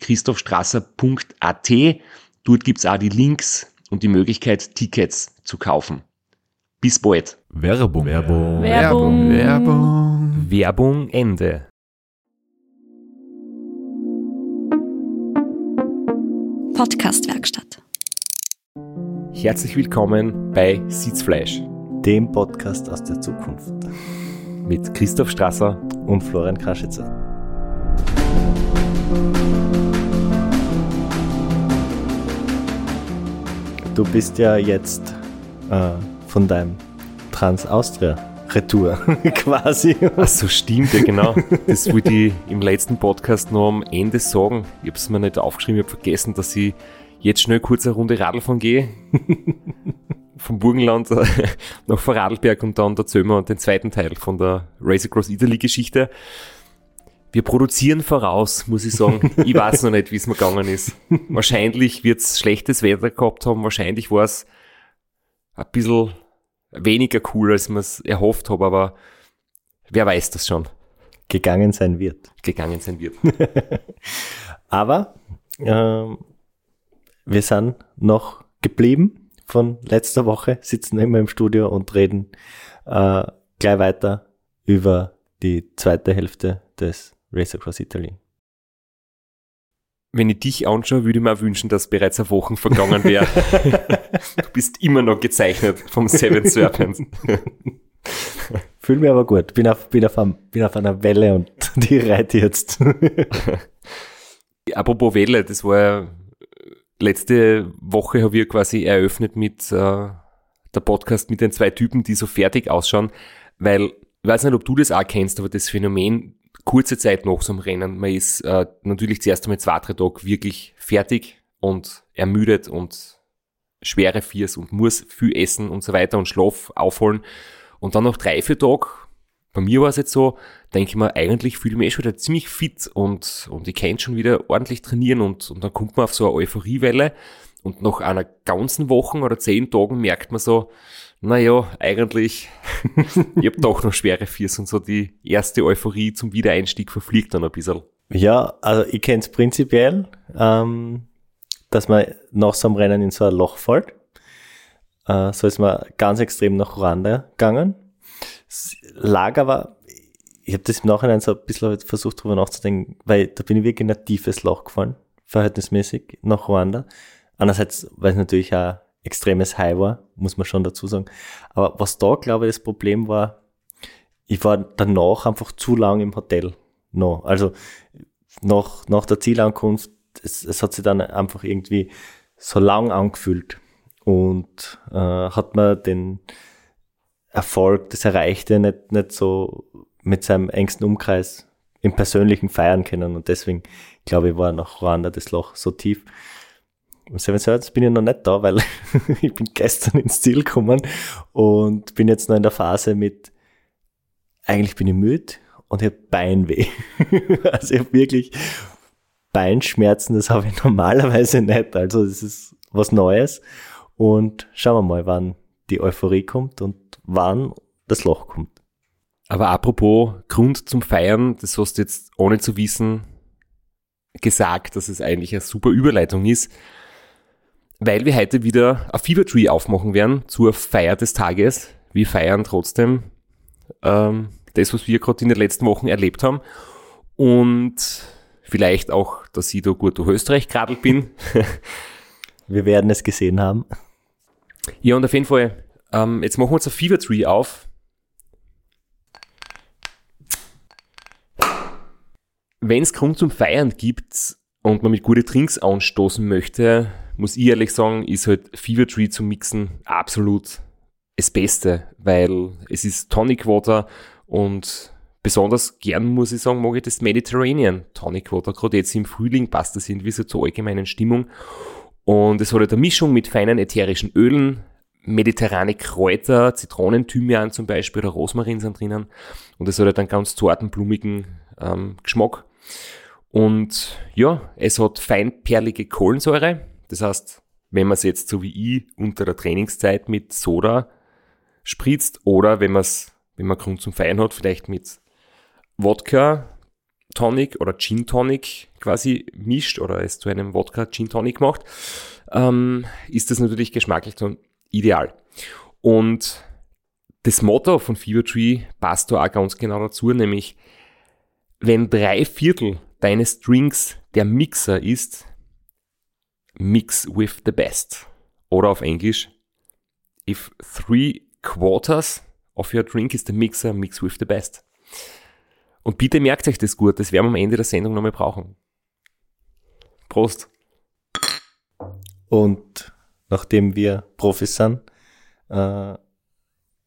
www.christophstrasser.at. Dort gibt's auch die Links und die Möglichkeit, Tickets zu kaufen. Bis bald. Werbung. Werbung. Werbung. Werbung. Werbung Ende. Podcastwerkstatt. Herzlich willkommen bei Sitzfleisch dem Podcast aus der Zukunft. mit Christoph Strasser. Und Florian Kraschitzer. Du bist ja jetzt äh, von deinem Trans-Austria-Retour quasi. Ach so, stimmt, ja genau. Das wollte ich im letzten Podcast noch am Ende sagen. Ich habe es mir nicht aufgeschrieben, ich habe vergessen, dass ich jetzt schnell kurz eine Runde Radl von gehe. Vom Burgenland nach Vorarlberg und dann erzählen wir den zweiten Teil von der Race Across Italy Geschichte. Wir produzieren voraus, muss ich sagen. Ich weiß noch nicht, wie es mir gegangen ist. Wahrscheinlich wird es schlechtes Wetter gehabt haben, wahrscheinlich war es ein bisschen weniger cool, als mir es erhofft habe, aber wer weiß das schon, Gegangen sein wird. gegangen sein wird. Aber ähm, wir sind noch geblieben von letzter Woche, sitzen immer im Studio und reden äh, gleich weiter über die zweite Hälfte des Race Across Italy. Wenn ich dich anschaue, würde ich mir auch wünschen, dass bereits eine Woche vergangen wäre. du bist immer noch gezeichnet vom Seven Serpents. Fühl mich aber gut, bin auf, bin auf, einem, bin auf einer Welle und die reite jetzt. Apropos Welle, das war ja, letzte Woche habe ich quasi eröffnet mit äh, der Podcast mit den zwei Typen, die so fertig ausschauen, weil ich weiß nicht, ob du das auch kennst, aber das Phänomen kurze Zeit nach so einem Rennen, man ist äh, natürlich zuerst einmal zwei, drei Tage wirklich fertig und ermüdet und schwere Viers und muss viel essen und so weiter und Schlaf aufholen. Und dann nach drei, vier Tagen bei mir war es jetzt so, denke ich mir, eigentlich fühle ich mich eh schon wieder ziemlich fit und, und ich kann schon wieder ordentlich trainieren und, und dann kommt man auf so eine Euphoriewelle und nach einer ganzen Woche oder zehn Tagen merkt man so, naja, eigentlich, ich habe doch noch schwere Viers und so die erste Euphorie zum Wiedereinstieg verfliegt dann ein bisschen. Ja, also ich kenne es prinzipiell, ähm, dass man nach so einem Rennen in so ein Loch fällt. Äh, so ist man ganz extrem nach Ruanda gegangen. Es lag aber, ich habe das im Nachhinein so ein bisschen versucht drüber nachzudenken, weil da bin ich wirklich in ein tiefes Loch gefallen, verhältnismäßig nach Ruanda. Andererseits, weil es natürlich auch extremes High war, muss man schon dazu sagen. Aber was da, glaube ich, das Problem war, ich war danach einfach zu lang im Hotel. No. Also nach, nach der Zielankunft, es, es hat sich dann einfach irgendwie so lang angefühlt und äh, hat man den Erfolg, das Erreichte nicht, nicht so mit seinem engsten Umkreis im Persönlichen feiern können und deswegen glaube ich war nach Ruanda das Loch so tief. Seven Swords bin ich noch nicht da, weil ich bin gestern ins Ziel gekommen und bin jetzt noch in der Phase mit eigentlich bin ich müde und ich habe Beinweh. also ich habe wirklich Beinschmerzen, das habe ich normalerweise nicht. Also das ist was Neues. Und schauen wir mal, wann die Euphorie kommt und wann das Loch kommt. Aber apropos Grund zum Feiern, das hast du jetzt ohne zu wissen gesagt, dass es eigentlich eine super Überleitung ist, weil wir heute wieder ein Fever Tree aufmachen werden zur Feier des Tages. Wir feiern trotzdem ähm, das, was wir gerade in den letzten Wochen erlebt haben. Und Vielleicht auch, dass ich da gut durch Österreich geradelt bin. Wir werden es gesehen haben. Ja, und auf jeden Fall, ähm, jetzt machen wir uns ein Fever Tree auf. Wenn es Grund zum Feiern gibt und man mit gute Drinks anstoßen möchte, muss ich ehrlich sagen, ist halt Fever Tree zum Mixen absolut das Beste, weil es ist Tonic Water und besonders gern, muss ich sagen, mag ich das Mediterranean Tonic Water. Gerade jetzt im Frühling passt das irgendwie so zur allgemeinen Stimmung. Und es hat halt eine Mischung mit feinen ätherischen Ölen, mediterrane Kräuter, Zitronen, Thymian zum Beispiel oder Rosmarin sind drinnen. Und es hat halt einen ganz zarten, blumigen ähm, Geschmack. Und ja, es hat feinperlige Kohlensäure. Das heißt, wenn man es jetzt so wie ich unter der Trainingszeit mit Soda spritzt oder wenn man es, wenn man Grund zum Feiern hat, vielleicht mit Wodka, Tonic oder Gin Tonic quasi mischt oder es zu einem Wodka Gin Tonic macht, ähm, ist das natürlich geschmacklich dann ideal. Und das Motto von Fever Tree passt da auch ganz genau dazu, nämlich wenn drei Viertel deines Drinks der Mixer ist, mix with the best. Oder auf Englisch, if three quarters of your drink is the mixer, mix with the best. Und bitte merkt euch das gut, das werden wir am Ende der Sendung nochmal brauchen. Prost. Und nachdem wir Profis sind, äh,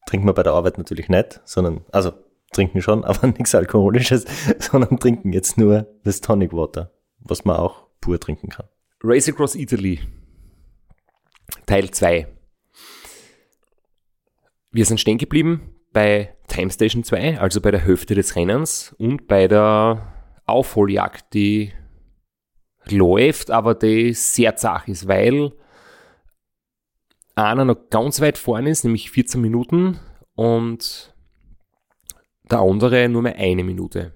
trinken wir bei der Arbeit natürlich nicht, sondern, also trinken schon, aber nichts Alkoholisches, sondern trinken jetzt nur das Tonic Water, was man auch pur trinken kann. Race Across Italy, Teil 2. Wir sind stehen geblieben bei Time Station 2, also bei der Hälfte des Rennens und bei der Aufholjagd, die läuft, aber die sehr zach ist, weil einer noch ganz weit vorne ist, nämlich 14 Minuten und der andere nur mehr eine Minute.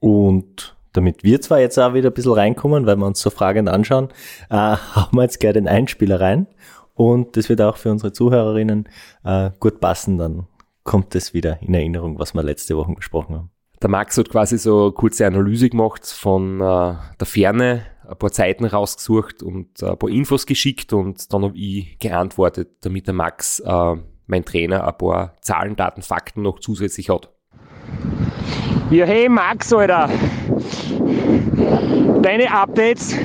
Und damit wir zwar jetzt auch wieder ein bisschen reinkommen, weil wir uns so fragend anschauen, äh, haben wir jetzt gleich den Einspieler rein und das wird auch für unsere Zuhörerinnen äh, gut passen, dann kommt es wieder in Erinnerung, was wir letzte Woche besprochen haben. Der Max hat quasi so eine kurze Analyse gemacht von äh, der Ferne, ein paar Zeiten rausgesucht und äh, ein paar Infos geschickt und dann habe ich geantwortet, damit der Max, äh, mein Trainer, ein paar Zahlen, Daten, Fakten noch zusätzlich hat. Ja, hey Max, Alter. Deine Updates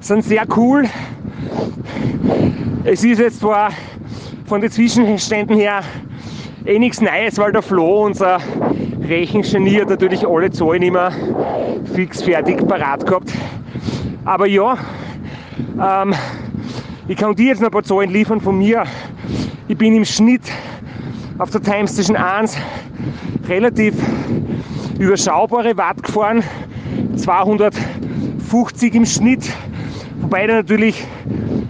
sind sehr cool. Es ist jetzt zwar von den Zwischenständen her eh nichts Neues, weil der Flo, unser Rechengenie, hat natürlich alle Zahlen immer fix fertig parat gehabt. Aber ja, ähm, ich kann dir jetzt noch ein paar Zahlen liefern von mir. Ich bin im Schnitt auf der Time Station 1 relativ überschaubare Watt gefahren, 250 im Schnitt, wobei da natürlich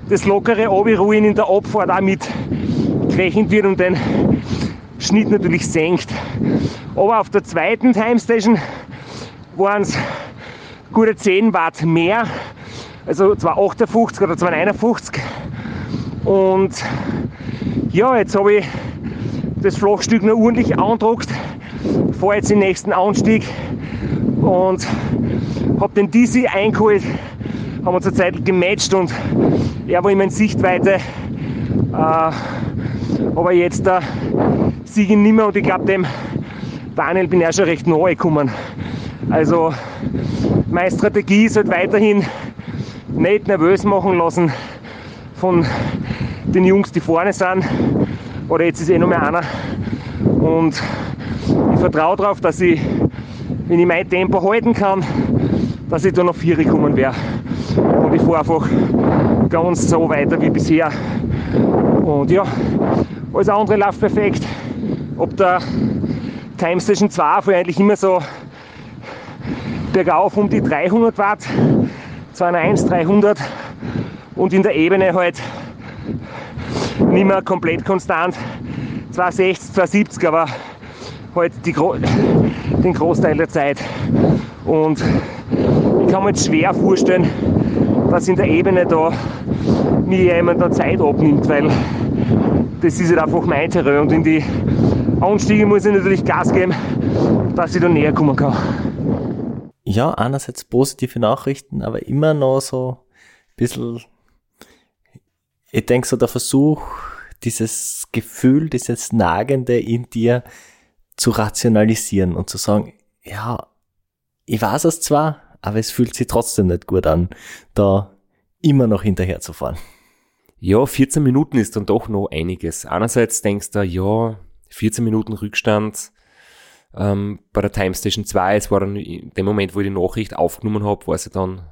das lockere Obi-Ruin in der Abfahrt auch mit gerechnet wird und den Schnitt natürlich senkt. Aber auf der zweiten Time Station waren es gute 10 Watt mehr, also 258 oder 251. Und ja, jetzt habe ich das Flachstück noch ordentlich andruckt, fahre jetzt den nächsten Anstieg und habe den DC eingeholt, haben uns eine Zeit gematcht und er war immer in Sichtweite. Äh, aber jetzt da siege ich nicht mehr und ich glaube dem Daniel bin ich auch schon recht nahe gekommen. Also meine Strategie ist halt weiterhin nicht nervös machen lassen von den Jungs, die vorne sind. Oder jetzt ist eh noch mehr einer. Und ich vertraue darauf, dass ich, wenn ich mein Tempo halten kann, dass ich da noch vier kommen werde. Und ich fahre einfach ganz so weiter wie bisher. Und ja, alles andere läuft perfekt. Ob der Time Station 2 fahre eigentlich immer so bergauf um die 300 Watt, 201, 300 und in der Ebene halt nicht mehr komplett konstant, 260, 270, aber halt die, den Großteil der Zeit. Und ich kann mir jetzt schwer vorstellen, dass in der Ebene da mir jemand da Zeit abnimmt, weil das ist halt einfach mein Terrain und in die Anstiege muss ich natürlich Gas geben, dass ich da näher kommen kann. ja, einerseits positive Nachrichten, aber immer noch so ein bisschen, ich denke so der Versuch, dieses Gefühl, dieses Nagende in dir zu rationalisieren und zu sagen, ja, ich weiß es zwar, aber es fühlt sich trotzdem nicht gut an, da immer noch hinterher zu fahren. Ja, 14 Minuten ist dann doch noch einiges. Einerseits denkst du, ja, 14 Minuten Rückstand ähm, bei der Time Station 2, es war dann in dem Moment, wo ich die Nachricht aufgenommen habe, war es dann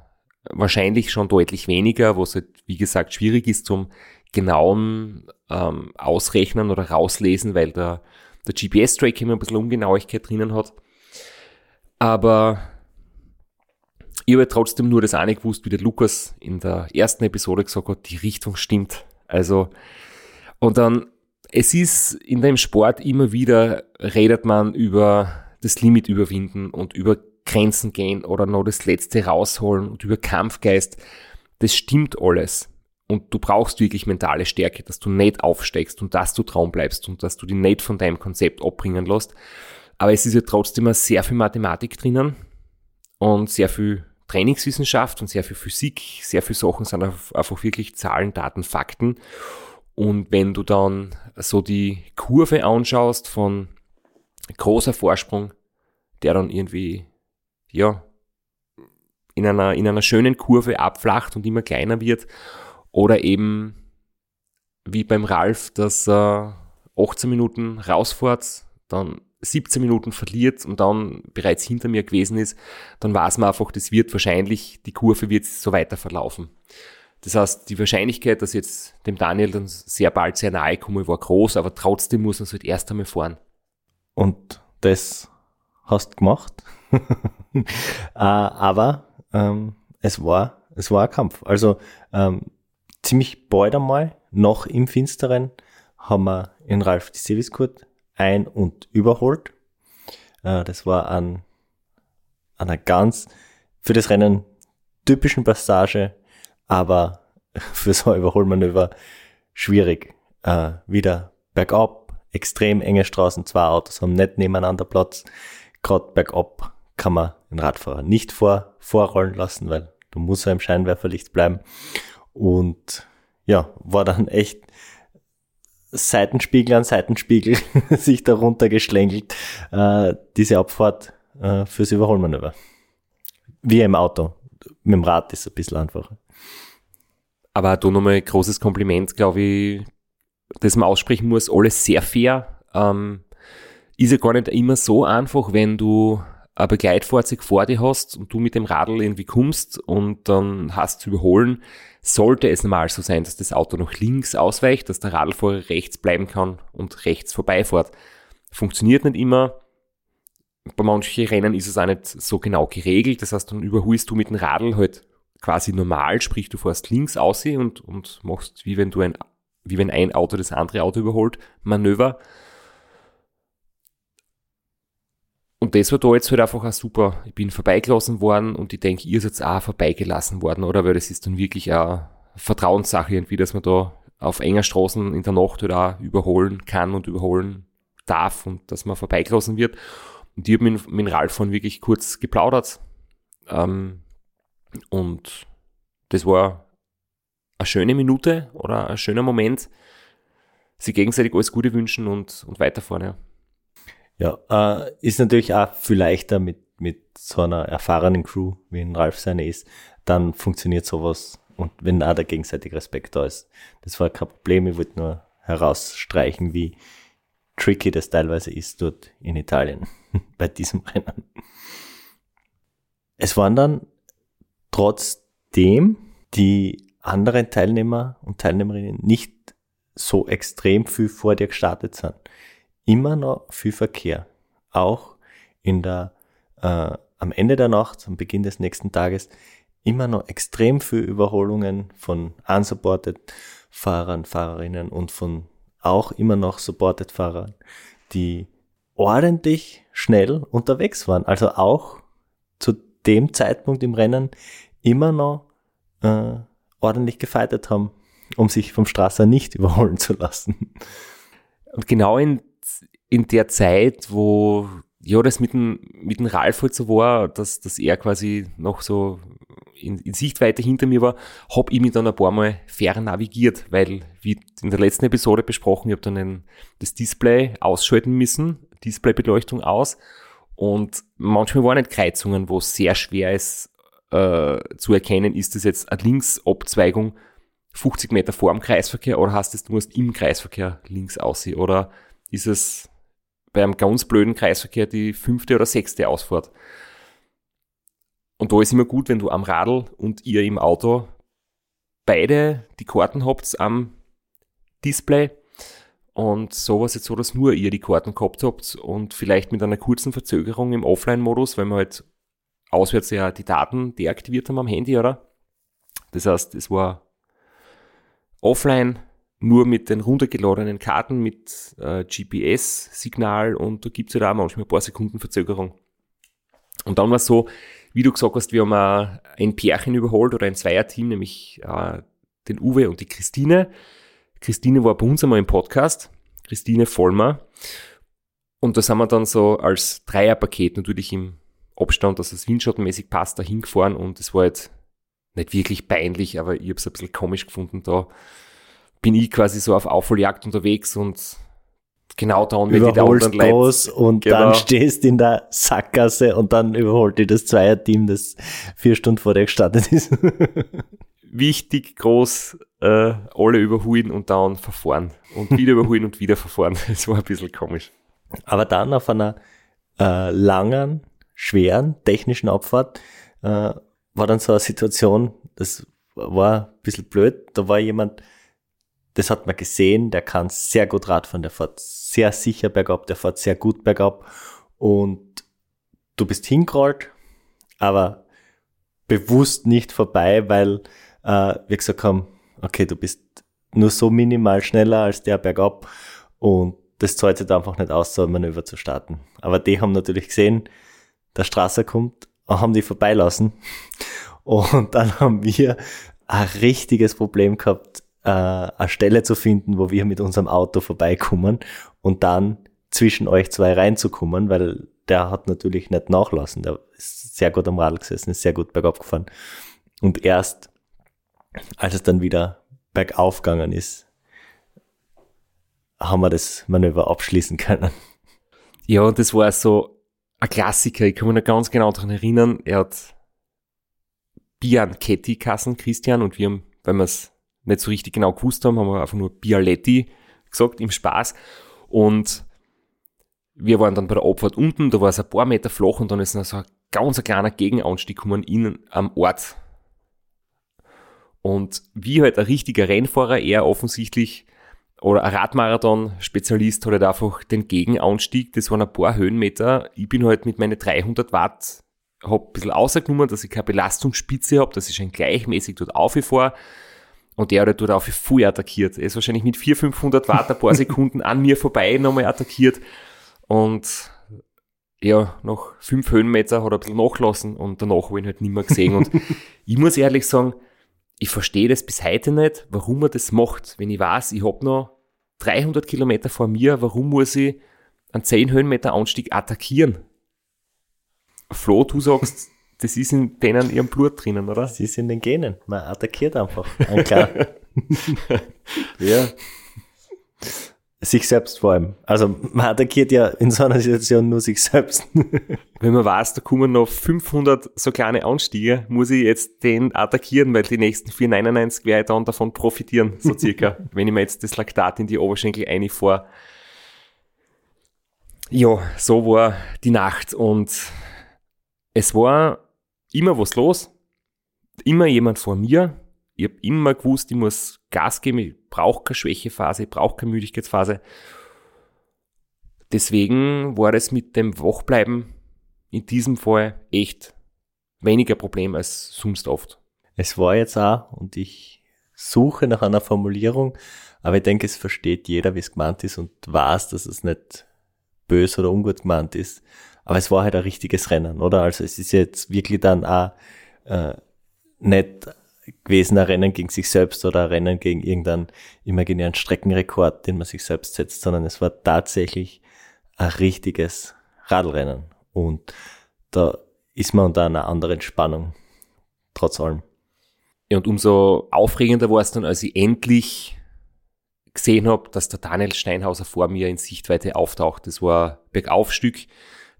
wahrscheinlich schon deutlich weniger, was halt, wie gesagt, schwierig ist zum genauen ähm, Ausrechnen oder rauslesen, weil der, der GPS-Track immer ein bisschen Ungenauigkeit drinnen hat. Aber ich habe trotzdem nur das eine gewusst, wie der Lukas in der ersten Episode gesagt hat, die Richtung stimmt. Also, und dann, es ist in dem Sport immer wieder, redet man über das Limit überwinden und über Grenzen gehen oder noch das Letzte rausholen und über Kampfgeist. Das stimmt alles. Und du brauchst wirklich mentale Stärke, dass du nicht aufsteigst und dass du Traum bleibst und dass du dich nicht von deinem Konzept abbringen lässt. Aber es ist ja trotzdem sehr viel Mathematik drinnen und sehr viel Trainingswissenschaft und sehr viel Physik. Sehr viele Sachen sind einfach wirklich Zahlen, Daten, Fakten. Und wenn du dann so die Kurve anschaust von großer Vorsprung, der dann irgendwie, ja, in einer, in einer schönen Kurve abflacht und immer kleiner wird oder eben wie beim Ralf, dass er 18 Minuten rausfährt, dann 17 Minuten verliert und dann bereits hinter mir gewesen ist, dann weiß man einfach, das wird wahrscheinlich, die Kurve wird so weiter verlaufen. Das heißt, die Wahrscheinlichkeit, dass jetzt dem Daniel dann sehr bald sehr nahe komme, war groß, aber trotzdem muss man es halt erst einmal fahren. Und das hast du gemacht. äh, aber ähm, es war es war ein Kampf. Also ähm, ziemlich bald einmal, noch im Finsteren, haben wir in Ralf die Seviskurt ein- und überholt. Äh, das war an einer ganz für das Rennen typischen Passage, aber für so ein Überholmanöver schwierig. Äh, wieder bergab, extrem enge Straßen, zwei Autos haben nicht nebeneinander Platz. Gerade bergab kann man den Radfahrer nicht vor, vorrollen lassen, weil du musst ja im Scheinwerferlicht bleiben. Und ja, war dann echt Seitenspiegel an Seitenspiegel sich darunter geschlängelt, äh, diese Abfahrt äh, fürs Überholmanöver. Wie im Auto. Mit dem Rad ist es ein bisschen einfacher. Aber da nochmal großes Kompliment, glaube ich, das man aussprechen muss, alles sehr fair. Ähm, ist ja gar nicht immer so einfach, wenn du ein Begleitfahrzeug vor dir hast und du mit dem Radl irgendwie kommst und dann hast zu überholen, sollte es normal so sein, dass das Auto nach links ausweicht, dass der Radlfahrer rechts bleiben kann und rechts vorbeifährt. Funktioniert nicht immer. Bei manchen Rennen ist es auch nicht so genau geregelt. Das heißt, dann überholst du mit dem Radl halt quasi normal, sprich du fährst links aus und, und machst, wie wenn du ein, wie wenn ein Auto das andere Auto überholt, Manöver. Und das war da jetzt halt einfach auch super. Ich bin vorbeigelassen worden und ich denke, ihr seid auch vorbeigelassen worden, oder? Weil das ist dann wirklich eine Vertrauenssache irgendwie, dass man da auf enger Straßen in der Nacht halt auch überholen kann und überholen darf und dass man vorbeigelassen wird. Und ich habe mit, mit Ralf von wirklich kurz geplaudert. Ähm, und das war eine schöne Minute oder ein schöner Moment, sie gegenseitig alles Gute wünschen und, und weiterfahren. Ja. Ja, äh, ist natürlich auch viel leichter mit, mit so einer erfahrenen Crew, wie ein Ralf seine ist, dann funktioniert sowas und wenn auch der gegenseitige Respekt da ist. Das war kein Problem, ich wollte nur herausstreichen, wie tricky das teilweise ist dort in Italien bei diesem Rennen. Es waren dann trotzdem die anderen Teilnehmer und Teilnehmerinnen nicht so extrem viel vor dir gestartet sind immer noch viel Verkehr. Auch in der, äh, am Ende der Nacht, am Beginn des nächsten Tages, immer noch extrem viel Überholungen von unsupported Fahrern, Fahrerinnen und von auch immer noch supported Fahrern, die ordentlich schnell unterwegs waren. Also auch zu dem Zeitpunkt im Rennen immer noch äh, ordentlich gefeitet haben, um sich vom Strasser nicht überholen zu lassen. Und genau in in der Zeit, wo ja, das mit dem, mit dem Ralf halt so war, dass, dass er quasi noch so in, in Sichtweite hinter mir war, habe ich mich dann ein paar Mal fair navigiert, weil, wie in der letzten Episode besprochen, ich habe dann ein, das Display ausschalten müssen, Displaybeleuchtung aus. Und manchmal waren nicht Kreuzungen, wo es sehr schwer ist äh, zu erkennen, ist das jetzt eine Linksabzweigung 50 Meter vor dem Kreisverkehr oder hast es, du musst im Kreisverkehr links aussehen? Oder ist es bei einem ganz blöden Kreisverkehr die fünfte oder sechste Ausfahrt. Und da ist immer gut, wenn du am Radl und ihr im Auto beide die Karten habt am Display. Und so war es jetzt so, dass nur ihr die Karten gehabt habt und vielleicht mit einer kurzen Verzögerung im Offline-Modus, weil wir halt auswärts ja die Daten deaktiviert haben am Handy, oder? Das heißt, es war offline nur mit den runtergeladenen Karten mit äh, GPS-Signal und da gibt es halt auch manchmal ein paar Sekunden Verzögerung. Und dann war es so, wie du gesagt hast, wir haben ein Pärchen überholt oder ein Zweierteam, nämlich äh, den Uwe und die Christine. Christine war bei uns einmal im Podcast, Christine Vollmer. Und da sind wir dann so als Dreierpaket natürlich im Abstand, dass es windschattenmäßig passt, da hingefahren und es war jetzt nicht wirklich peinlich, aber ich habe es ein bisschen komisch gefunden. Da bin ich quasi so auf Aufholjagd unterwegs und genau da und wenn die bleibt. und genau. dann stehst in der Sackgasse und dann überholt dir das Zweierteam, das vier Stunden vor dir gestartet ist. Wichtig, groß, äh, alle überholen und dann verfahren. Und wieder überholen und wieder verfahren. Das war ein bisschen komisch. Aber dann auf einer äh, langen, schweren technischen Abfahrt äh, war dann so eine Situation, das war ein bisschen blöd. Da war jemand, das hat man gesehen, der kann sehr gut Radfahren, der fährt sehr sicher bergab, der fährt sehr gut bergab und du bist hingerollt, aber bewusst nicht vorbei, weil äh, wir gesagt haben, okay, du bist nur so minimal schneller als der bergab und das zahlt sich einfach nicht aus, so ein Manöver zu starten. Aber die haben natürlich gesehen, der Straße kommt, haben die vorbeilassen und dann haben wir ein richtiges Problem gehabt, äh, eine Stelle zu finden, wo wir mit unserem Auto vorbeikommen und dann zwischen euch zwei reinzukommen, weil der hat natürlich nicht nachlassen. Der ist sehr gut am Radl gesessen, ist sehr gut bergab gefahren. Und erst als es dann wieder bergauf gegangen ist, haben wir das Manöver abschließen können. Ja, und das war so ein Klassiker. Ich kann mich noch ganz genau daran erinnern. Er hat Bianchetti Kassen, Christian, und wir haben, weil wir es nicht so richtig genau gewusst haben, haben wir einfach nur Bialetti gesagt, im Spaß. Und wir waren dann bei der Abfahrt unten, da war es ein paar Meter flach und dann ist noch so ein ganz kleiner Gegenanstieg gekommen in am Ort. Und wie halt ein richtiger Rennfahrer, er offensichtlich, oder ein Radmarathon-Spezialist hat halt einfach den Gegenanstieg, das waren ein paar Höhenmeter. Ich bin halt mit meinen 300 Watt, hab ein bisschen rausgenommen, dass ich keine Belastungsspitze habe, dass ich schon gleichmäßig dort aufgefahre. Und der hat dort auf voll attackiert. Er ist wahrscheinlich mit 400, 500 Watt ein paar Sekunden an mir vorbei nochmal attackiert. Und ja, nach fünf Höhenmeter hat er ein bisschen nachlassen und danach habe ich ihn halt nicht mehr gesehen. Und ich muss ehrlich sagen, ich verstehe das bis heute nicht, warum er das macht. Wenn ich weiß, ich habe noch 300 Kilometer vor mir, warum muss ich einen 10 Höhenmeter Anstieg attackieren? Flo, du sagst, das ist in denen ihrem Blut drinnen, oder? Das ist in den Genen. Man attackiert einfach. Ein klar. ja. Sich selbst vor allem. Also man attackiert ja in so einer Situation nur sich selbst. Wenn man weiß, da kommen noch 500 so kleine Anstiege, muss ich jetzt den attackieren, weil die nächsten 499 werde ich dann davon profitieren, so circa. wenn ich mir jetzt das Laktat in die Oberschenkel einfahre. Ja, so war die Nacht und es war immer was los, immer jemand vor mir. Ich habe immer gewusst, ich muss Gas geben, ich brauche keine Schwächephase, ich brauche keine Müdigkeitsphase. Deswegen war es mit dem Wachbleiben in diesem Fall echt weniger Problem als sonst oft. Es war jetzt auch, und ich suche nach einer Formulierung, aber ich denke, es versteht jeder, wie es gemeint ist und weiß, dass es nicht böse oder ungut gemeint ist. Aber es war halt ein richtiges Rennen, oder? Also es ist jetzt wirklich dann auch äh, nicht gewesen ein Rennen gegen sich selbst oder ein Rennen gegen irgendeinen imaginären Streckenrekord, den man sich selbst setzt, sondern es war tatsächlich ein richtiges Radlrennen. Und da ist man unter einer anderen Spannung, trotz allem. Ja, und umso aufregender war es dann, als ich endlich gesehen habe, dass der Daniel Steinhauser vor mir in Sichtweite auftaucht. Das war ein Bergaufstück.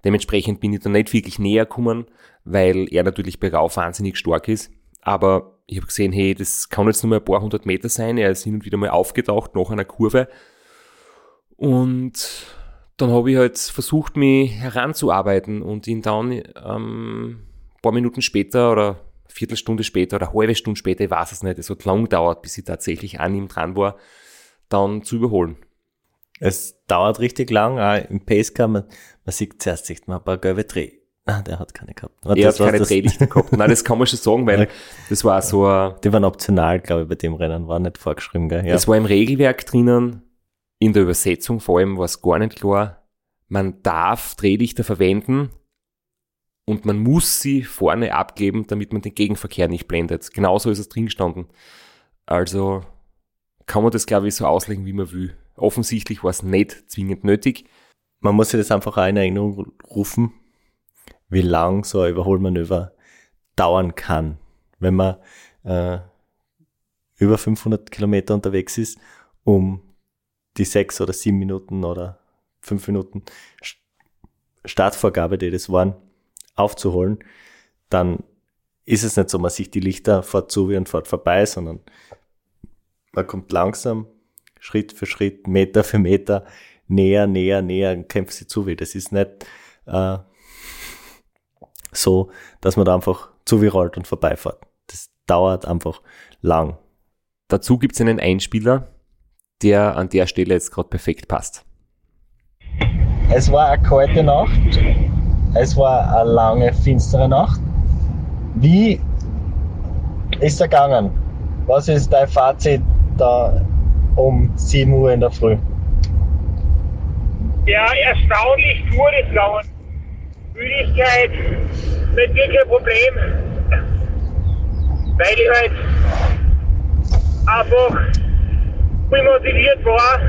Dementsprechend bin ich dann nicht wirklich näher gekommen, weil er natürlich bergauf wahnsinnig stark ist. Aber ich habe gesehen, hey, das kann jetzt nur mal ein paar hundert Meter sein. Er ist hin und wieder mal aufgetaucht nach einer Kurve. Und dann habe ich halt versucht, mich heranzuarbeiten und ihn dann ähm, ein paar Minuten später oder eine Viertelstunde später oder eine halbe Stunde später, ich weiß es nicht, es hat lang gedauert, bis ich tatsächlich an ihm dran war, dann zu überholen. Es dauert richtig lang, auch im Pacecar, man, man sieht zuerst sieht man ein paar gelbe Dreh. Ah, der hat keine gehabt. Aber er hat keine Drehlichter gehabt. Nein, das kann man schon sagen, weil das war so ein, Die waren optional, glaube ich, bei dem Rennen, war nicht vorgeschrieben, gell? Ja. Das war im Regelwerk drinnen, in der Übersetzung vor allem war es gar nicht klar. Man darf Drehlichter verwenden und man muss sie vorne abgeben, damit man den Gegenverkehr nicht blendet. Genauso ist es drin gestanden. Also kann man das, glaube ich, so auslegen, wie man will. Offensichtlich war es nicht zwingend nötig. Man muss sich das einfach auch in Erinnerung rufen, wie lang so ein Überholmanöver dauern kann. Wenn man äh, über 500 Kilometer unterwegs ist, um die sechs oder sieben Minuten oder fünf Minuten Startvorgabe, die das waren, aufzuholen, dann ist es nicht so, man sieht die Lichter fort zu und fort vorbei, sondern man kommt langsam, Schritt für Schritt, Meter für Meter näher, näher, näher und kämpft sie zu. Das ist nicht äh, so, dass man da einfach zu wie rollt und vorbeifährt. Das dauert einfach lang. Dazu gibt es einen Einspieler, der an der Stelle jetzt gerade perfekt passt. Es war eine kalte Nacht. Es war eine lange, finstere Nacht. Wie ist er gegangen? Was ist dein Fazit da um 7 Uhr in der Früh? Ja, erstaunlich gut ist gegangen. Müdigkeit, nicht wirklich ein Problem. Weil ich halt einfach voll motiviert war,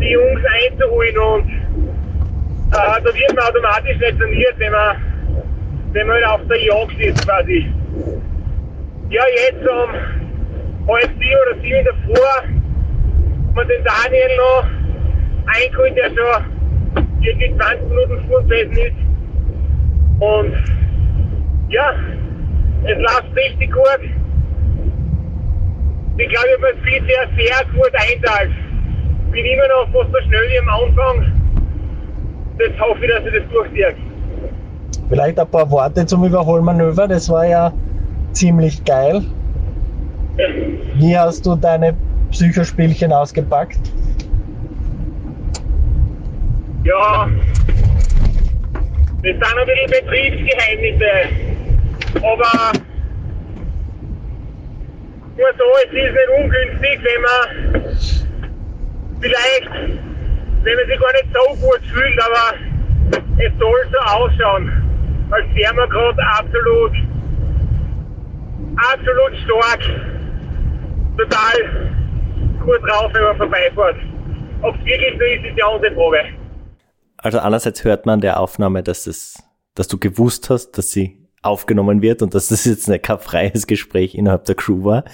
die Jungs einzuholen und äh, da wird man automatisch nicht trainiert, wenn man, wenn man auf der Jagd ist quasi. Ja, jetzt um halb sieben oder sieben haben wir den Daniel noch eingeholt, der schon irgendwie 20 Minuten vor gewesen ist. Und ja, es läuft richtig gut. Ich glaube, ich habe es bisher sehr gut einteilt. Bin immer noch fast so schnell wie am Anfang. Das hoffe ich, dass ich das durchziehe. Vielleicht ein paar Worte zum Überholmanöver. Das war ja ziemlich geil. Wie hast du deine Psychospielchen ausgepackt? Ja, das sind ein bisschen Betriebsgeheimnisse. Aber nur so, es ist nicht ungünstig, wenn man vielleicht, wenn man sich gar nicht so gut fühlt, aber es soll so ausschauen, als wäre man gerade absolut, absolut stark, total gut drauf, wenn man vorbeifährt. Ob es wirklich so ist, ist die andere Frage. Also einerseits hört man der Aufnahme, dass es, dass du gewusst hast, dass sie aufgenommen wird und dass das jetzt kein freies Gespräch innerhalb der Crew war,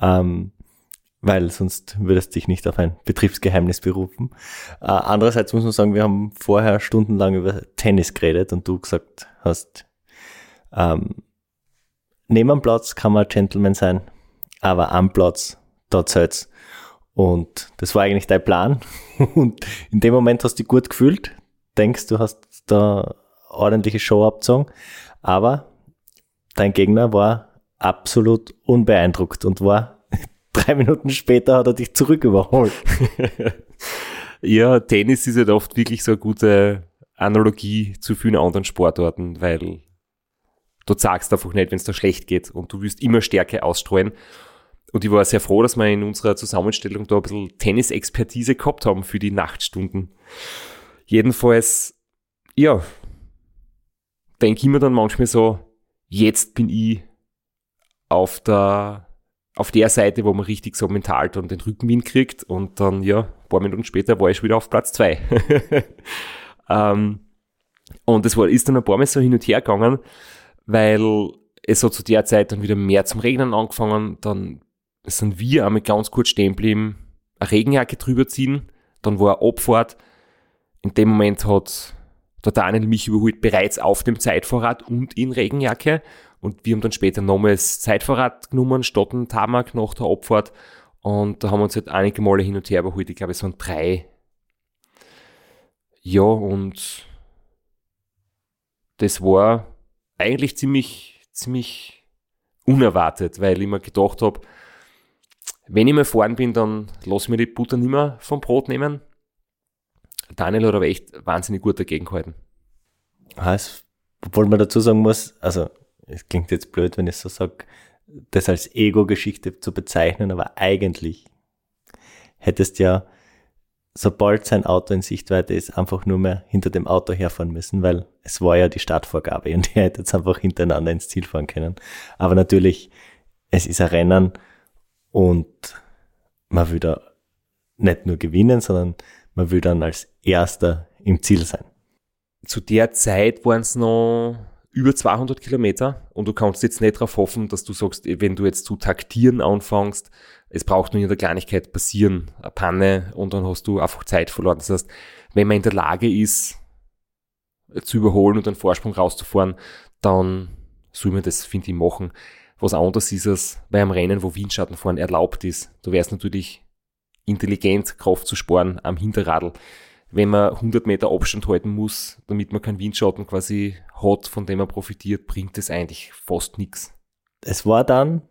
ähm, weil sonst würdest du dich nicht auf ein Betriebsgeheimnis berufen. Äh, andererseits muss man sagen, wir haben vorher stundenlang über Tennis geredet und du gesagt hast, ähm, neben am Platz kann man Gentleman sein, aber am Platz, da zählt's. Und das war eigentlich dein Plan. Und in dem Moment hast du dich gut gefühlt, denkst, du hast da ordentliche Show abgezogen, aber dein Gegner war absolut unbeeindruckt und war drei Minuten später hat er dich zurück überholt. ja, Tennis ist halt oft wirklich so eine gute Analogie zu vielen anderen Sportarten, weil du sagst einfach nicht, wenn es da schlecht geht und du wirst immer Stärke ausstreuen. Und ich war sehr froh, dass wir in unserer Zusammenstellung da ein bisschen Tennisexpertise gehabt haben für die Nachtstunden. Jedenfalls, ja, denke ich mir dann manchmal so, jetzt bin ich auf der, auf der Seite, wo man richtig so mental dann den Rückenwind kriegt und dann, ja, ein paar Minuten später war ich wieder auf Platz zwei. ähm, Und es ist dann ein paar Mal so hin und her gegangen, weil es hat zu der Zeit dann wieder mehr zum Regnen angefangen, dann sind wir einmal ganz kurz stehen geblieben, eine Regenjacke drüber ziehen, dann war eine Abfahrt. In dem Moment hat der Daniel mich überholt, bereits auf dem Zeitfahrrad und in Regenjacke. Und wir haben dann später nochmals Zeitfahrrad genommen, statt ein Tamak nach der Abfahrt. Und da haben wir uns halt einige Male hin und her überholt. Ich glaube, es waren drei. Ja, und das war eigentlich ziemlich, ziemlich unerwartet, weil ich mir gedacht habe, wenn ich mal fahren bin, dann lass mir die Butter nicht mehr vom Brot nehmen. Daniel hat aber echt wahnsinnig gut dagegen gehalten. Heißt, obwohl man dazu sagen muss, also es klingt jetzt blöd, wenn ich so sage, das als Ego-Geschichte zu bezeichnen, aber eigentlich hättest ja, sobald sein Auto in Sichtweite ist, einfach nur mehr hinter dem Auto herfahren müssen, weil es war ja die Startvorgabe und er hätte jetzt einfach hintereinander ins Ziel fahren können. Aber natürlich, es ist ein Rennen und man will da nicht nur gewinnen, sondern man will dann als Erster im Ziel sein. Zu der Zeit waren es noch über 200 Kilometer und du kannst jetzt nicht darauf hoffen, dass du sagst, wenn du jetzt zu taktieren anfängst, es braucht nur in der Kleinigkeit passieren, eine Panne und dann hast du einfach Zeit verloren. Das heißt, wenn man in der Lage ist, zu überholen und einen Vorsprung rauszufahren, dann soll man das, finde ich, machen. Was anderes ist es bei einem Rennen, wo Windschattenfahren erlaubt ist. Du wärst natürlich intelligent, Kraft zu sparen am Hinterradl wenn man 100 Meter Abstand halten muss, damit man keinen Windschatten quasi hat, von dem man profitiert, bringt es eigentlich fast nichts. Es war dann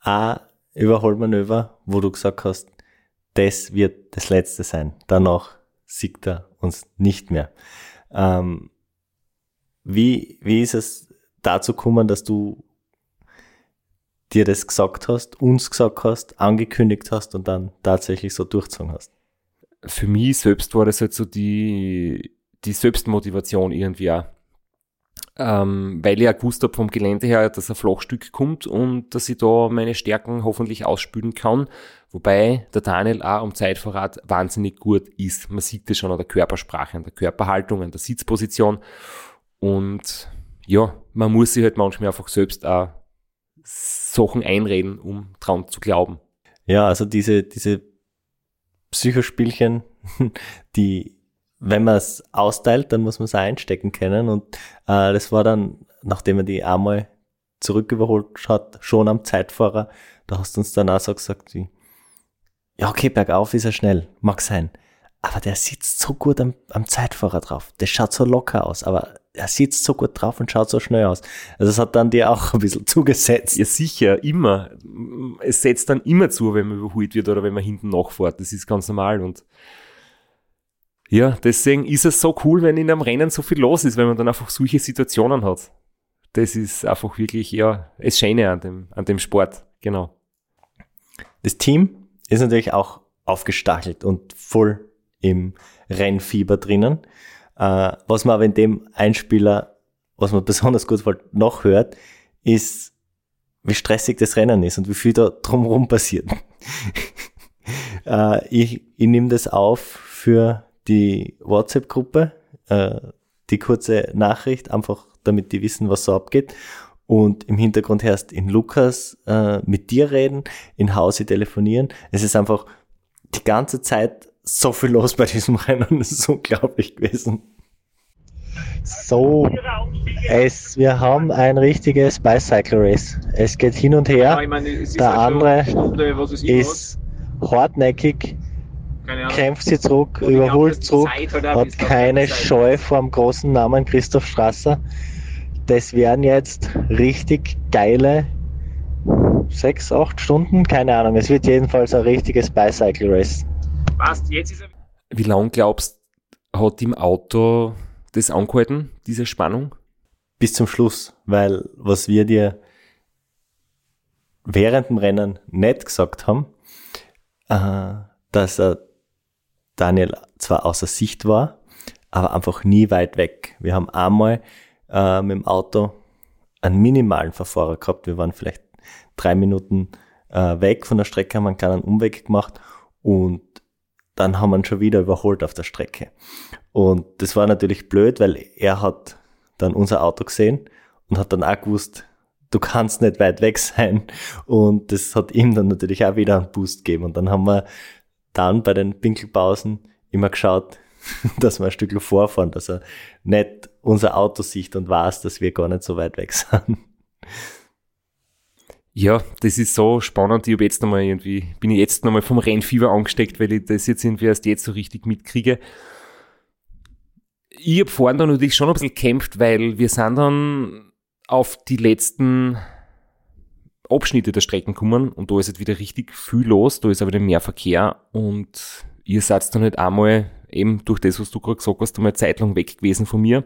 ein Überholmanöver, wo du gesagt hast, das wird das letzte sein. Danach siegt er uns nicht mehr. Ähm, wie, wie ist es dazu gekommen, dass du dir das gesagt hast, uns gesagt hast, angekündigt hast und dann tatsächlich so durchgezogen hast? für mich selbst war das halt so die, die Selbstmotivation irgendwie auch. Ähm, weil ich auch gewusst habe vom Gelände her, dass ein Flachstück kommt und dass ich da meine Stärken hoffentlich ausspülen kann. Wobei der Daniel auch am Zeitverrat wahnsinnig gut ist. Man sieht das schon an der Körpersprache, an der Körperhaltung, an der Sitzposition. Und ja, man muss sich halt manchmal einfach selbst auch Sachen einreden, um dran zu glauben. Ja, also diese, diese Psychospielchen, die, wenn man es austeilt, dann muss man es einstecken können. Und äh, das war dann, nachdem er die einmal zurücküberholt hat, schon am Zeitfahrer, da hast du uns dann auch so gesagt, wie, ja, okay, bergauf ist er schnell, mag sein. Aber der sitzt so gut am, am Zeitfahrer drauf. Der schaut so locker aus, aber er sitzt so gut drauf und schaut so schnell aus. Also das hat dann dir auch ein bisschen zugesetzt. Ja, sicher, immer. Es setzt dann immer zu, wenn man überholt wird oder wenn man hinten nachfährt. Das ist ganz normal und ja, deswegen ist es so cool, wenn in einem Rennen so viel los ist, wenn man dann einfach solche Situationen hat. Das ist einfach wirklich, ja, das Schöne an dem, an dem Sport, genau. Das Team ist natürlich auch aufgestachelt und voll im Rennfieber drinnen. Äh, was man aber in dem Einspieler, was man besonders gut noch hört, ist, wie stressig das Rennen ist und wie viel da drumherum passiert. äh, ich ich nehme das auf für die WhatsApp-Gruppe, äh, die kurze Nachricht, einfach damit die wissen, was so abgeht. Und im Hintergrund hörst in Lukas äh, mit dir reden, in Hause telefonieren. Es ist einfach die ganze Zeit so viel los bei diesem Rennen. Das ist unglaublich gewesen. So, es, wir haben ein richtiges Bicycle Race. Es geht hin und her. Ja, ich meine, Der halt andere Stunde, ist hartnäckig, Keine Ahnung. kämpft sie zurück, Und überholt zurück, halt hat keine Scheu vor dem großen Namen Christoph Strasser. Das wären jetzt richtig geile sechs, acht Stunden, keine Ahnung. Es wird jedenfalls ein richtiges Bicycle Race. Passt, jetzt ist er Wie lang glaubst hat im Auto das angehalten, diese Spannung? bis zum Schluss, weil was wir dir während dem Rennen nicht gesagt haben, äh, dass er Daniel zwar außer Sicht war, aber einfach nie weit weg. Wir haben einmal äh, mit dem Auto einen minimalen Verfahrer gehabt. Wir waren vielleicht drei Minuten äh, weg von der Strecke, haben einen kleinen Umweg gemacht und dann haben wir ihn schon wieder überholt auf der Strecke. Und das war natürlich blöd, weil er hat dann unser Auto gesehen und hat dann auch gewusst, du kannst nicht weit weg sein. Und das hat ihm dann natürlich auch wieder einen Boost gegeben. Und dann haben wir dann bei den Pinkelpausen immer geschaut, dass wir ein Stück vorfahren, dass er nicht unser Auto sieht und weiß, dass wir gar nicht so weit weg sind. Ja, das ist so spannend. Ich hab jetzt nochmal irgendwie, bin ich jetzt nochmal vom Rennfieber angesteckt, weil ich das jetzt irgendwie erst jetzt so richtig mitkriege. Ich hab vorhin dann natürlich schon ein bisschen gekämpft, weil wir sind dann auf die letzten Abschnitte der Strecken gekommen und da ist jetzt wieder richtig viel los, da ist aber wieder mehr Verkehr und ihr seid dann halt einmal eben durch das, was du gerade gesagt hast, einmal eine Zeit lang weg gewesen von mir.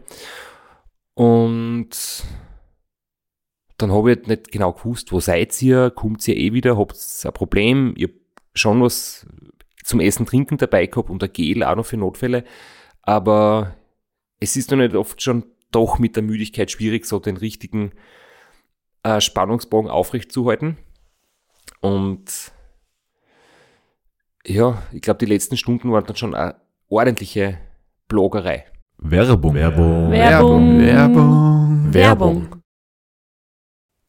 Und dann habe ich halt nicht genau gewusst, wo seid ihr, kommt ihr eh wieder, habt ihr ein Problem, ich habe schon was zum Essen, Trinken dabei gehabt und ein Gel auch noch für Notfälle, aber es ist dann nicht oft schon doch mit der Müdigkeit schwierig, so den richtigen äh, Spannungsbogen aufrechtzuhalten. Und ja, ich glaube, die letzten Stunden waren dann schon eine ordentliche Bloggerei. Werbung. Werbung. Werbung. Werbung. Werbung.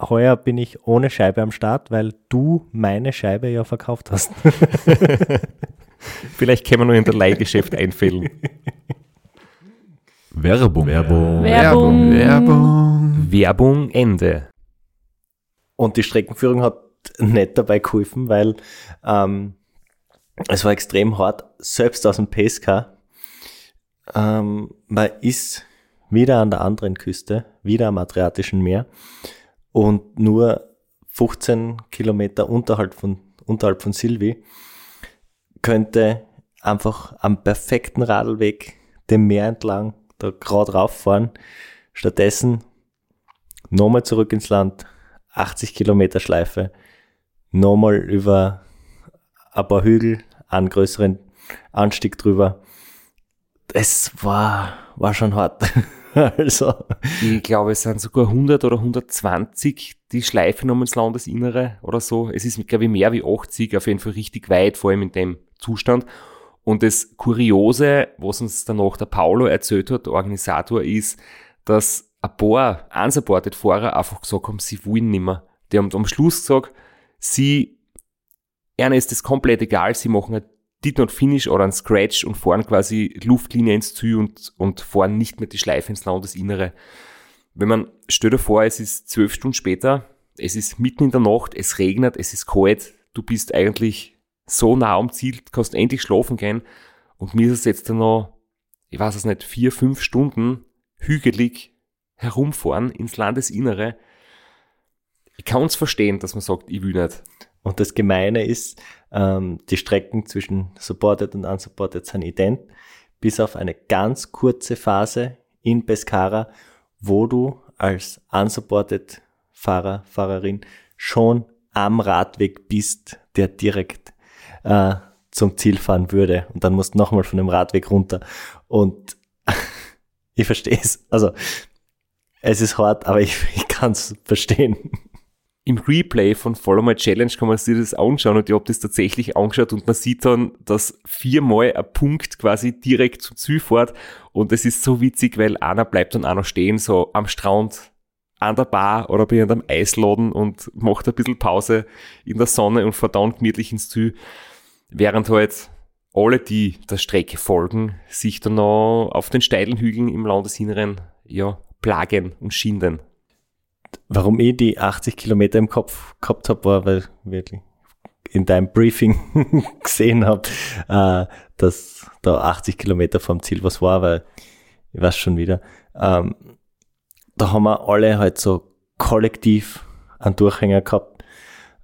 Heuer bin ich ohne Scheibe am Start, weil du meine Scheibe ja verkauft hast. Vielleicht können wir noch in der Leihgeschäft einfällen. Werbung. Werbung. Werbung. Werbung. Werbung Ende. Und die Streckenführung hat nicht dabei geholfen, weil ähm, es war extrem hart, selbst aus dem Pesca. Ähm, man ist wieder an der anderen Küste, wieder am Adriatischen Meer und nur 15 Kilometer unterhalb von, unterhalb von Silvi könnte einfach am perfekten Radlweg dem Meer entlang da gerade rauffahren. Stattdessen nochmal zurück ins Land, 80 Kilometer Schleife, nochmal über ein paar Hügel, einen größeren Anstieg drüber. Es war, war schon hart. also, Ich glaube, es sind sogar 100 oder 120 die Schleife noch ins Landesinnere oder so. Es ist, glaube ich, mehr wie 80, auf jeden Fall richtig weit, vor allem in dem Zustand. Und das Kuriose, was uns danach der Paulo erzählt hat, der Organisator, ist, dass ein paar Unsupported-Fahrer einfach gesagt haben, sie wollen nicht mehr. Die haben am Schluss gesagt, sie, ihnen ist das komplett egal, sie machen ein Did Not Finish oder ein Scratch und fahren quasi Luftlinie ins Ziel und, und fahren nicht mehr die Schleife ins Landesinnere. Wenn man, stell dir vor, es ist zwölf Stunden später, es ist mitten in der Nacht, es regnet, es ist kalt, du bist eigentlich so nah am Ziel, kannst endlich schlafen gehen und mir ist es jetzt dann noch, ich weiß es nicht, vier, fünf Stunden hügelig herumfahren ins Landesinnere. Ich kann es verstehen, dass man sagt, ich will nicht. Und das Gemeine ist, ähm, die Strecken zwischen Supported und Unsupported sind ident, bis auf eine ganz kurze Phase in Pescara, wo du als Unsupported Fahrer, Fahrerin schon am Radweg bist, der direkt äh, zum Ziel fahren würde. Und dann musst du nochmal von dem Radweg runter. Und ich verstehe es. Also, es ist hart, aber ich, ich kann es verstehen. Im Replay von Follow My Challenge kann man sich das anschauen und ich habe das tatsächlich angeschaut und man sieht dann, dass viermal ein Punkt quasi direkt zum Ziel fährt und es ist so witzig, weil einer bleibt dann auch noch stehen, so am Strand, an der Bar oder bei einem Eisladen und macht ein bisschen Pause in der Sonne und fährt dann gemütlich ins Ziel, während halt alle, die der Strecke folgen, sich dann noch auf den steilen Hügeln im Landesinneren ja, plagen und schinden. Warum ich die 80 Kilometer im Kopf gehabt habe, war, weil wirklich in deinem Briefing gesehen habe, äh, dass da 80 Kilometer vom Ziel was war, weil ich weiß schon wieder. Ähm, da haben wir alle halt so kollektiv einen Durchhänger gehabt.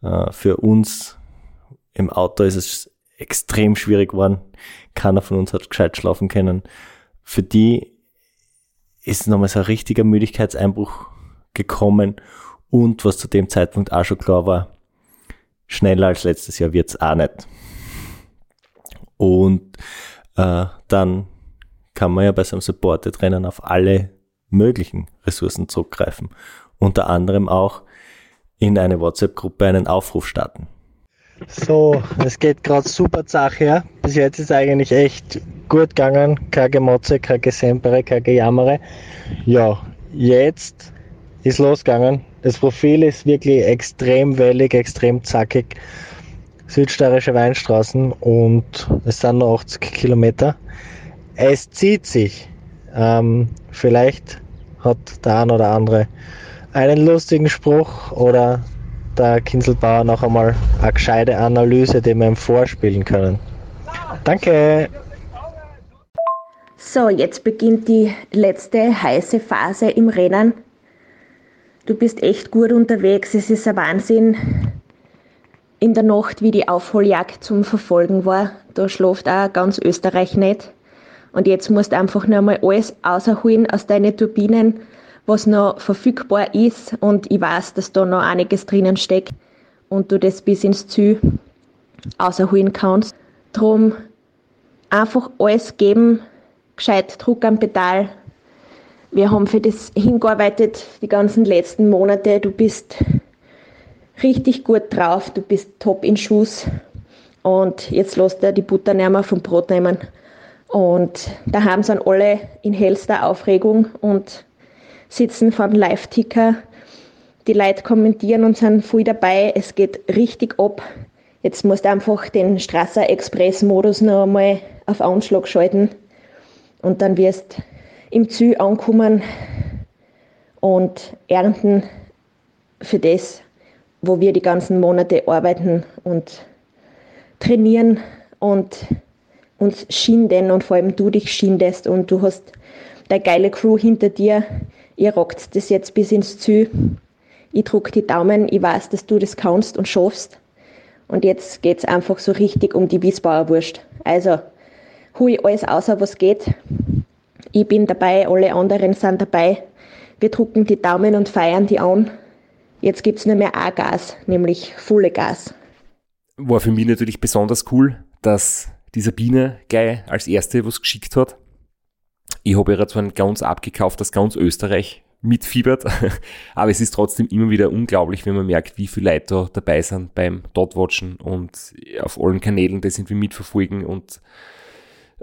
Äh, für uns im Auto ist es extrem schwierig geworden. Keiner von uns hat gescheit schlafen können. Für die ist nochmal so ein richtiger Müdigkeitseinbruch gekommen und was zu dem Zeitpunkt auch schon klar war, schneller als letztes Jahr wird's auch nicht. Und äh, dann kann man ja bei so einem Supported-Rennen auf alle möglichen Ressourcen zurückgreifen. Unter anderem auch in eine WhatsApp-Gruppe einen Aufruf starten. So, es geht gerade super Sache her. Bis jetzt ist eigentlich echt gut gegangen. Kein Gemotze, kein Gesempere, kein Gejammere. Ja, jetzt ist losgegangen. Das Profil ist wirklich extrem wellig, extrem zackig. Südsteirische Weinstraßen und es sind nur 80 Kilometer. Es zieht sich. Ähm, vielleicht hat der ein oder andere einen lustigen Spruch oder der Kinselbauer noch einmal eine gescheite Analyse, die wir ihm vorspielen können. Danke! So, jetzt beginnt die letzte heiße Phase im Rennen. Du bist echt gut unterwegs. Es ist ein Wahnsinn. In der Nacht, wie die Aufholjagd zum Verfolgen war, da schläft auch ganz Österreich nicht. Und jetzt musst du einfach nur mal alles rausholen aus deinen Turbinen, was noch verfügbar ist. Und ich weiß, dass da noch einiges drinnen steckt und du das bis ins Ziel rausholen kannst. Drum einfach alles geben, gescheit Druck am Pedal. Wir haben für das hingearbeitet die ganzen letzten Monate. Du bist richtig gut drauf, du bist top in Schuss. Und jetzt lässt er die Butter nicht mehr vom Brot nehmen. Und daheim sind alle in hellster Aufregung und sitzen vor dem Live-Ticker. Die Leute kommentieren und sind voll dabei. Es geht richtig ab. Jetzt musst du einfach den Strasser Express-Modus noch einmal auf Anschlag schalten. Und dann wirst im Ziel ankommen und ernten für das, wo wir die ganzen Monate arbeiten und trainieren und uns schinden und vor allem du dich schindest und du hast deine geile Crew hinter dir. Ihr rockt das jetzt bis ins Ziel. Ich drücke die Daumen, ich weiß, dass du das kannst und schaffst. Und jetzt geht es einfach so richtig um die Wiesbauer Wurst. Also, hui alles außer was geht. Ich bin dabei, alle anderen sind dabei. Wir drucken die Daumen und feiern die an. Jetzt gibt es nur mehr ein Gas, nämlich volle Gas. war für mich natürlich besonders cool, dass die Sabine gleich als erste was geschickt hat. Ich habe ihr zwar ganz abgekauft, dass ganz Österreich mitfiebert, aber es ist trotzdem immer wieder unglaublich, wenn man merkt, wie viele Leute da dabei sind beim Dotwatchen und auf allen Kanälen das irgendwie mitverfolgen und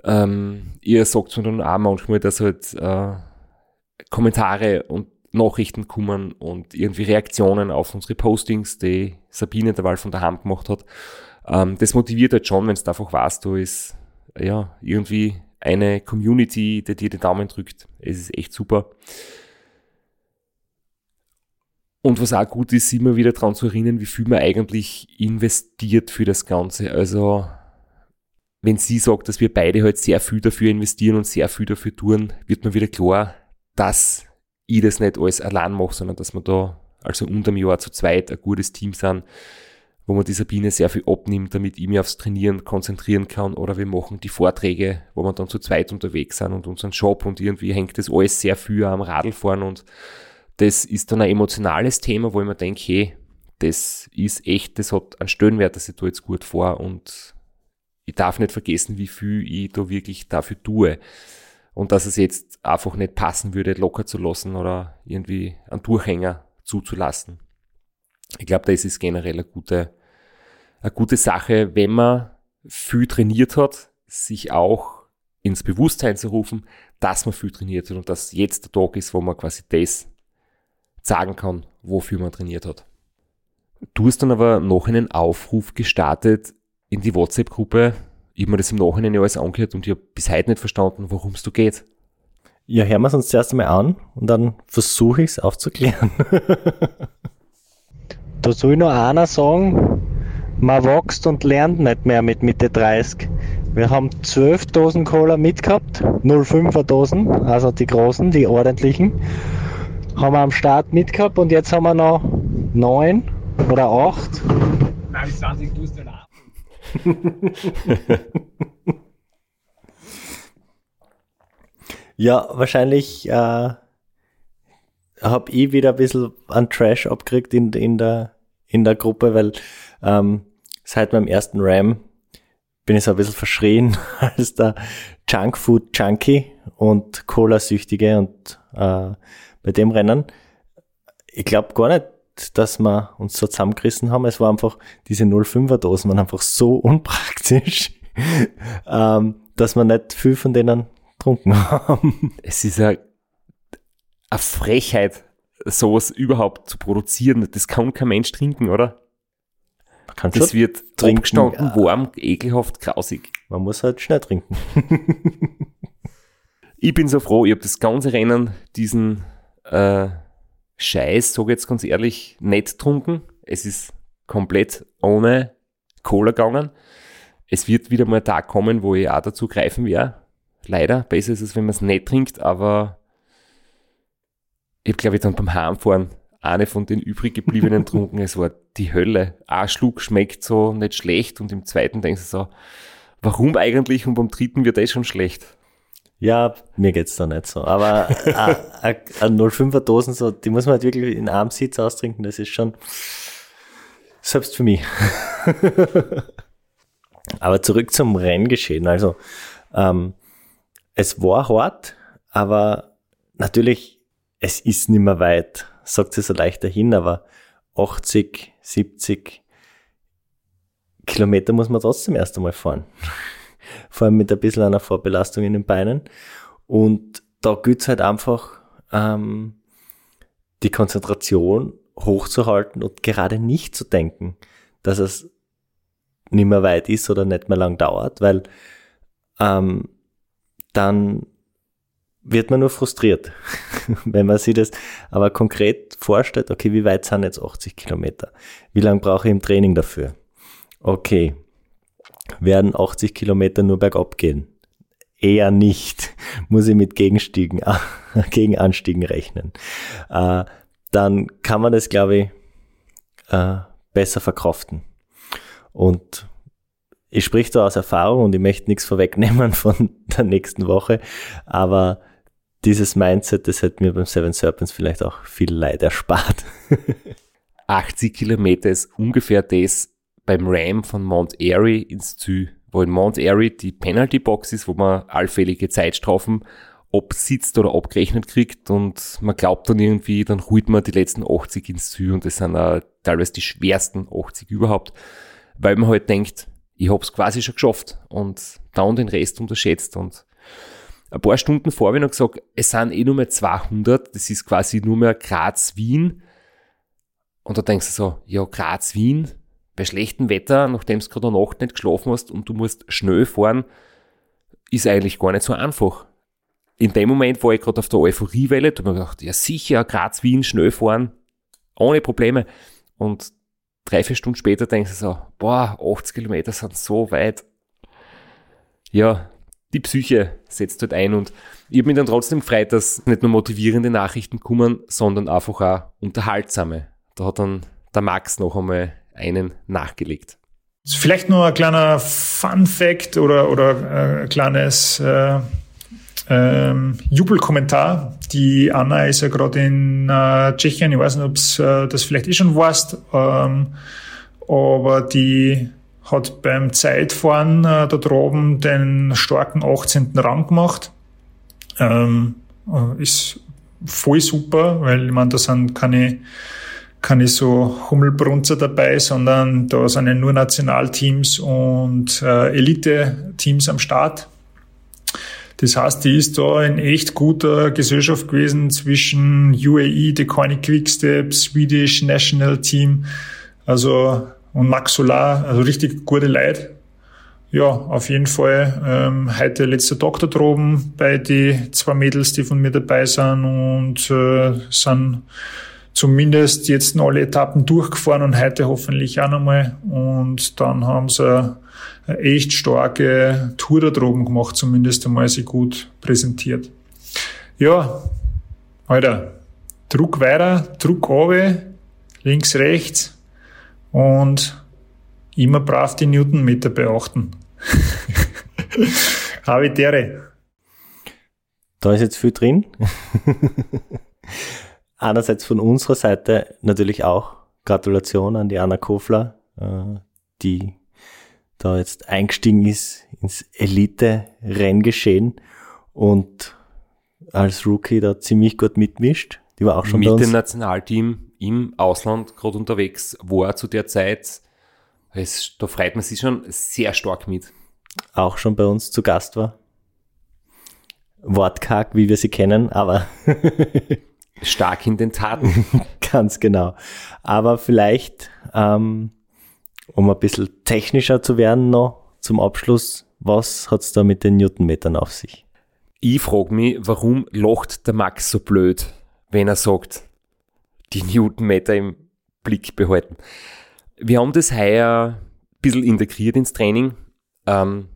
ähm, ihr sagt mir dann auch manchmal, dass halt äh, Kommentare und Nachrichten kommen und irgendwie Reaktionen auf unsere Postings, die Sabine derweil von der Hand gemacht hat. Ähm, das motiviert halt schon, wenn es einfach weißt, du ist ja irgendwie eine Community, die dir den Daumen drückt. Es ist echt super. Und was auch gut ist, immer wieder daran zu erinnern, wie viel man eigentlich investiert für das Ganze. Also, wenn sie sagt, dass wir beide halt sehr viel dafür investieren und sehr viel dafür tun, wird mir wieder klar, dass ich das nicht alles allein mache, sondern dass wir da also unterm Jahr zu zweit ein gutes Team sind, wo man die Sabine sehr viel abnimmt, damit ich mich aufs Trainieren konzentrieren kann. Oder wir machen die Vorträge, wo wir dann zu zweit unterwegs sind und unseren Job und irgendwie hängt das alles sehr viel am Radlfahren und das ist dann ein emotionales Thema, wo ich mir denke, hey, das ist echt, das hat einen Stellenwert, dass ich da jetzt gut vor und ich darf nicht vergessen, wie viel ich da wirklich dafür tue und dass es jetzt einfach nicht passen würde, locker zu lassen oder irgendwie einen Durchhänger zuzulassen. Ich glaube, das ist generell eine gute, eine gute Sache, wenn man viel trainiert hat, sich auch ins Bewusstsein zu rufen, dass man viel trainiert hat und dass jetzt der Tag ist, wo man quasi das sagen kann, wofür man trainiert hat. Du hast dann aber noch einen Aufruf gestartet in die WhatsApp-Gruppe ich habe mir das im Nachhinein ja alles angehört und ich habe bis heute nicht verstanden, worum es da geht. Ja, hören wir es uns zuerst einmal an und dann versuche ich es aufzuklären. da soll noch einer sagen, man wächst und lernt nicht mehr mit Mitte 30. Wir haben 12 Dosen Cola mitgehabt, 05er Dosen, also die großen, die ordentlichen, haben wir am Start mitgehabt und jetzt haben wir noch 9 oder 8. Nein, 20 tust du ja, wahrscheinlich äh, habe ich wieder ein bisschen an Trash abgekriegt in, in, der, in der Gruppe, weil ähm, seit meinem ersten Ram bin ich so ein bisschen verschrien als der Junkfood Junkie und Cola-Süchtige und äh, bei dem Rennen. Ich glaube gar nicht, dass wir uns so zusammengerissen haben. Es war einfach, diese 05er Dosen waren einfach so unpraktisch, ähm, dass wir nicht viel von denen getrunken haben. Es ist ja eine Frechheit, sowas überhaupt zu produzieren. Das kann kein Mensch trinken, oder? Man kann das wird abgestanden, ja. warm, ekelhaft, grausig. Man muss halt schnell trinken. Ich bin so froh, ich habe das ganze Rennen diesen äh, Scheiß, sage jetzt ganz ehrlich, nicht getrunken. Es ist komplett ohne Cola gegangen. Es wird wieder mal ein Tag kommen, wo ich auch dazu greifen werde. Leider, besser ist es, wenn man es nicht trinkt, aber ich glaube ich, dann beim Heimfahren eine von den übrig gebliebenen getrunken. Es war die Hölle. Ein Schluck schmeckt so nicht schlecht und im zweiten denkst du so, warum eigentlich? Und beim dritten wird das schon schlecht. Ja, mir geht's da nicht so. Aber eine 05er Dosen, so, die muss man halt wirklich in einem Sitz austrinken, das ist schon selbst für mich. aber zurück zum Renngeschehen. Also, ähm, es war hart, aber natürlich, es ist nicht mehr weit. Sagt sie so leicht dahin, aber 80, 70 Kilometer muss man trotzdem erst einmal fahren vor allem mit ein bisschen einer Vorbelastung in den Beinen. Und da gilt es halt einfach, ähm, die Konzentration hochzuhalten und gerade nicht zu denken, dass es nicht mehr weit ist oder nicht mehr lang dauert, weil ähm, dann wird man nur frustriert, wenn man sich das aber konkret vorstellt, okay, wie weit sind jetzt 80 Kilometer? Wie lange brauche ich im Training dafür? Okay, werden 80 Kilometer nur bergab gehen. Eher nicht. Muss ich mit Gegenstiegen, Gegenanstiegen rechnen. Äh, dann kann man das, glaube ich, äh, besser verkraften. Und ich spreche da aus Erfahrung und ich möchte nichts vorwegnehmen von der nächsten Woche, aber dieses Mindset, das hat mir beim Seven Serpents vielleicht auch viel Leid erspart. 80 Kilometer ist ungefähr das, beim Ram von Mount Airy ins Ziel, wo in Mount Airy die Penalty Box ist, wo man allfällige Zeitstrafen absitzt oder abgerechnet kriegt und man glaubt dann irgendwie, dann holt man die letzten 80 ins Ziel und das sind auch teilweise die schwersten 80 überhaupt, weil man halt denkt, ich hab's quasi schon geschafft und dann den Rest unterschätzt und ein paar Stunden vor habe ich noch gesagt, es sind eh nur mehr 200, das ist quasi nur mehr Graz-Wien. Und da denkst du so, ja Graz-Wien, bei schlechtem Wetter, nachdem du gerade eine Nacht nicht geschlafen hast und du musst schnell fahren, ist eigentlich gar nicht so einfach in dem Moment war ich gerade auf der Euphoriewelle, da habe ich gedacht, ja sicher, Graz, Wien, schnell fahren, ohne Probleme. Und drei, vier Stunden später denkst du so, boah, 80 Kilometer sind so weit. Ja, die Psyche setzt dort halt ein und ich habe mich dann trotzdem gefreut, dass nicht nur motivierende Nachrichten kommen, sondern einfach auch unterhaltsame. Da hat dann der Max noch einmal einen nachgelegt. Vielleicht nur ein kleiner Fun Fact oder, oder äh, ein kleines äh, ähm, Jubelkommentar. Die Anna ist ja gerade in äh, Tschechien, ich weiß nicht, ob äh, das vielleicht eh schon warst, ähm, aber die hat beim Zeitfahren äh, da droben den starken 18. Rang gemacht. Ähm, äh, ist voll super, weil meine, da sind keine, keine so Hummelbrunzer dabei, sondern da sind ja nur Nationalteams und äh, Elite-Teams am Start. Das heißt, die ist da in echt guter Gesellschaft gewesen zwischen UAE, The Coiny Quickstep, Swedish National Team, also und Max Solar, also richtig gute Leute. Ja, auf jeden Fall ähm, heute letzter da droben bei die zwei Mädels, die von mir dabei sind und äh, sind zumindest jetzt alle Etappen durchgefahren und heute hoffentlich auch nochmal. Und dann haben sie eine echt starke Tour da droben gemacht, zumindest einmal sie gut präsentiert. Ja, Alter, Druck weiter, Druck runter, links, rechts und immer brav die Newtonmeter beachten. Habitäre. Da ist jetzt viel drin. Einerseits von unserer Seite natürlich auch Gratulation an die Anna Kofler, äh, die da jetzt eingestiegen ist ins Elite-Renngeschehen und als Rookie da ziemlich gut mitmischt. Die war auch schon mit bei uns. dem Nationalteam im Ausland gerade unterwegs war zu der Zeit. Es, da freut man sich schon sehr stark mit. Auch schon bei uns zu Gast war. Wortkarg, wie wir sie kennen, aber stark in den Taten. Ganz genau. Aber vielleicht ähm, um ein bisschen technischer zu werden noch zum Abschluss, was hat's da mit den Newtonmetern auf sich? Ich frage mich, warum lacht der Max so blöd, wenn er sagt, die Newtonmeter im Blick behalten. Wir haben das heuer ein bisschen integriert ins Training. Ähm,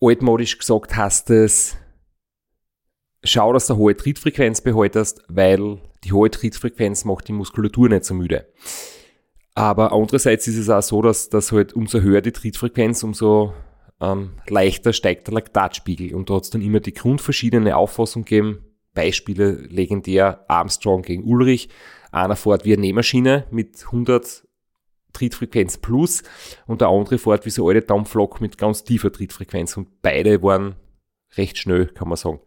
altmodisch gesagt heißt es, schau, dass du eine hohe Trittfrequenz behaltest, weil die hohe Trittfrequenz macht die Muskulatur nicht so müde. Aber andererseits ist es auch so, dass, dass halt umso höher die Trittfrequenz, umso ähm, leichter steigt der Laktatspiegel. Und da hat es dann immer die grundverschiedene Auffassung gegeben. Beispiele legendär Armstrong gegen Ulrich. Einer fährt wie eine Nähmaschine mit 100 Trittfrequenz plus und der andere fährt wie so eine alte Dampflok mit ganz tiefer Trittfrequenz. Und beide waren recht schnell, kann man sagen.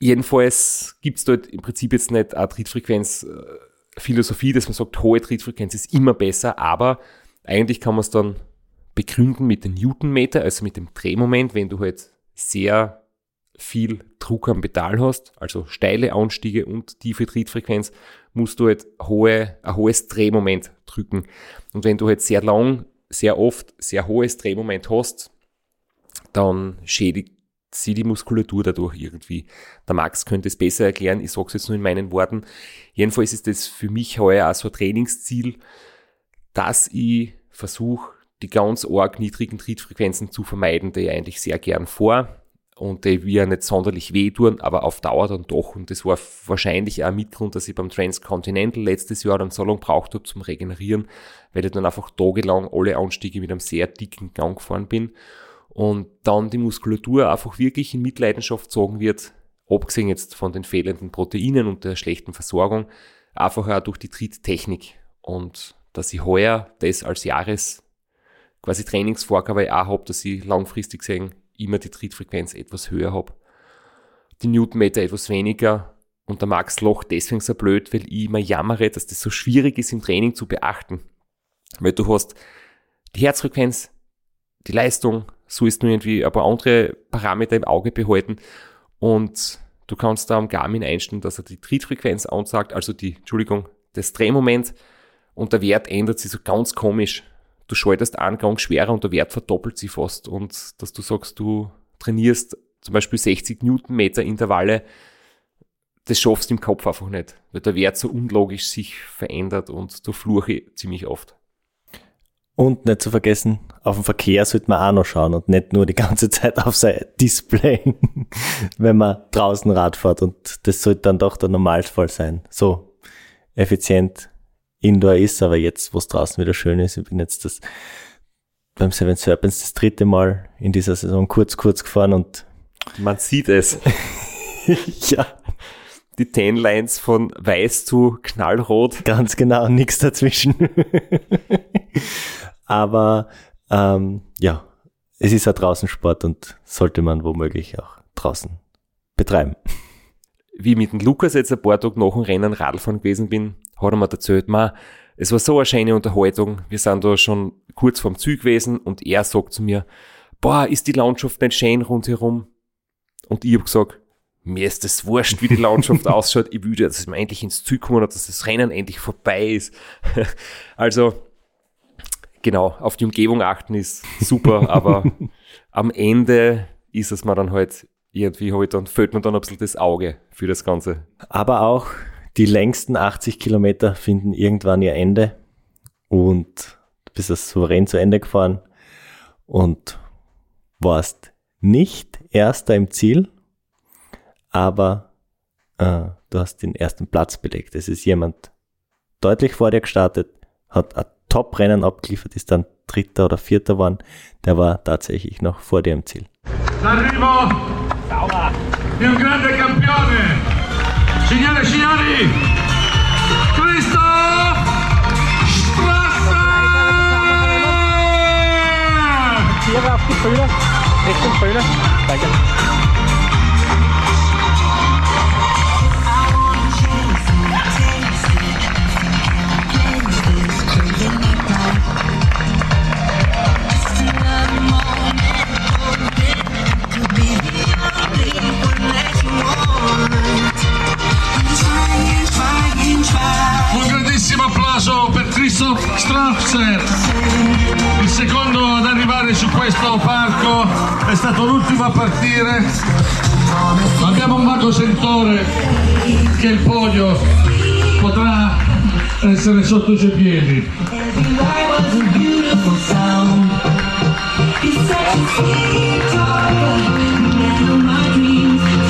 Jedenfalls gibt es dort im Prinzip jetzt nicht eine Trittfrequenz äh, dass man sagt, hohe Trittfrequenz ist immer besser, aber eigentlich kann man es dann begründen mit dem Newtonmeter, also mit dem Drehmoment, wenn du halt sehr viel Druck am Pedal hast, also steile Anstiege und tiefe Trittfrequenz, musst du halt hohe, ein hohes Drehmoment drücken. Und wenn du halt sehr lang, sehr oft sehr hohes Drehmoment hast, dann schädigt sie die Muskulatur dadurch irgendwie. Der Max könnte es besser erklären, ich sage es jetzt nur in meinen Worten. Jedenfalls ist das für mich heuer auch so ein Trainingsziel, dass ich versuche, die ganz arg niedrigen Trittfrequenzen zu vermeiden, die ich eigentlich sehr gern vor und die wir nicht sonderlich wehtun, aber auf Dauer dann doch. Und das war wahrscheinlich auch ein Mitgrund, dass ich beim Transcontinental letztes Jahr dann so lange braucht habe zum Regenerieren, weil ich dann einfach tagelang alle Anstiege mit einem sehr dicken Gang gefahren bin und dann die Muskulatur einfach wirklich in Mitleidenschaft zogen wird, abgesehen jetzt von den fehlenden Proteinen und der schlechten Versorgung, einfach auch durch die Tritttechnik. Und dass ich heuer das als Jahres quasi Trainingsvorgabe auch habe, dass ich langfristig gesehen immer die Trittfrequenz etwas höher habe. Die Newtonmeter etwas weniger und der Max Loch deswegen so blöd, weil ich immer jammere, dass das so schwierig ist im Training zu beachten. Weil du hast die Herzfrequenz, die Leistung, so ist nur irgendwie ein paar andere Parameter im Auge behalten und du kannst da am Garmin einstellen, dass er die Trittfrequenz ansagt, also die, Entschuldigung, das Drehmoment und der Wert ändert sich so ganz komisch. Du schaltest einen Gang schwerer und der Wert verdoppelt sich fast und dass du sagst, du trainierst zum Beispiel 60 Newtonmeter Intervalle, das schaffst du im Kopf einfach nicht, weil der Wert so unlogisch sich verändert und du fluche ziemlich oft. Und nicht zu vergessen, auf den Verkehr sollte man auch noch schauen und nicht nur die ganze Zeit auf sein Display, wenn man draußen Rad fährt. Und das sollte dann doch der Normalfall sein. So effizient Indoor ist, aber jetzt, wo es draußen wieder schön ist, ich bin jetzt das beim Seven Serpents das dritte Mal in dieser Saison kurz, kurz gefahren und man sieht es. ja. Die Ten Lines von weiß zu knallrot. Ganz genau, nichts dazwischen. Aber ähm, ja, es ist ja draußen Sport und sollte man womöglich auch draußen betreiben. Wie ich mit dem Lukas jetzt ein paar Tage nach dem Rennen Radfahren gewesen bin, hat er mir erzählt, man, es war so eine schöne Unterhaltung. Wir sind da schon kurz vorm Zug gewesen und er sagt zu mir, boah, ist die Landschaft nicht schön rundherum? Und ich habe gesagt, mir ist das wurscht, wie die Landschaft ausschaut. Ich will, dass wir endlich ins Zug kommen und dass das Rennen endlich vorbei ist. also, genau, auf die Umgebung achten ist super, aber am Ende ist es mir dann halt irgendwie halt dann fällt mir dann ein bisschen das Auge für das Ganze. Aber auch die längsten 80 Kilometer finden irgendwann ihr Ende und du bist das souverän zu Ende gefahren und warst nicht erster im Ziel, aber äh, du hast den ersten Platz belegt. Es ist jemand deutlich vor dir gestartet, hat ein Top-Rennen abgeliefert, ist dann Dritter oder Vierter geworden. Der war tatsächlich noch vor dir im Ziel. L'arrivo di un grande campione. Signore e signori, Christoph Strasser! Tiere auf die Bühne, Richtung Bühne. Danke. Questo palco, è stato l'ultimo a partire. Abbiamo un vago sentore che il podio potrà essere sotto i suoi piedi.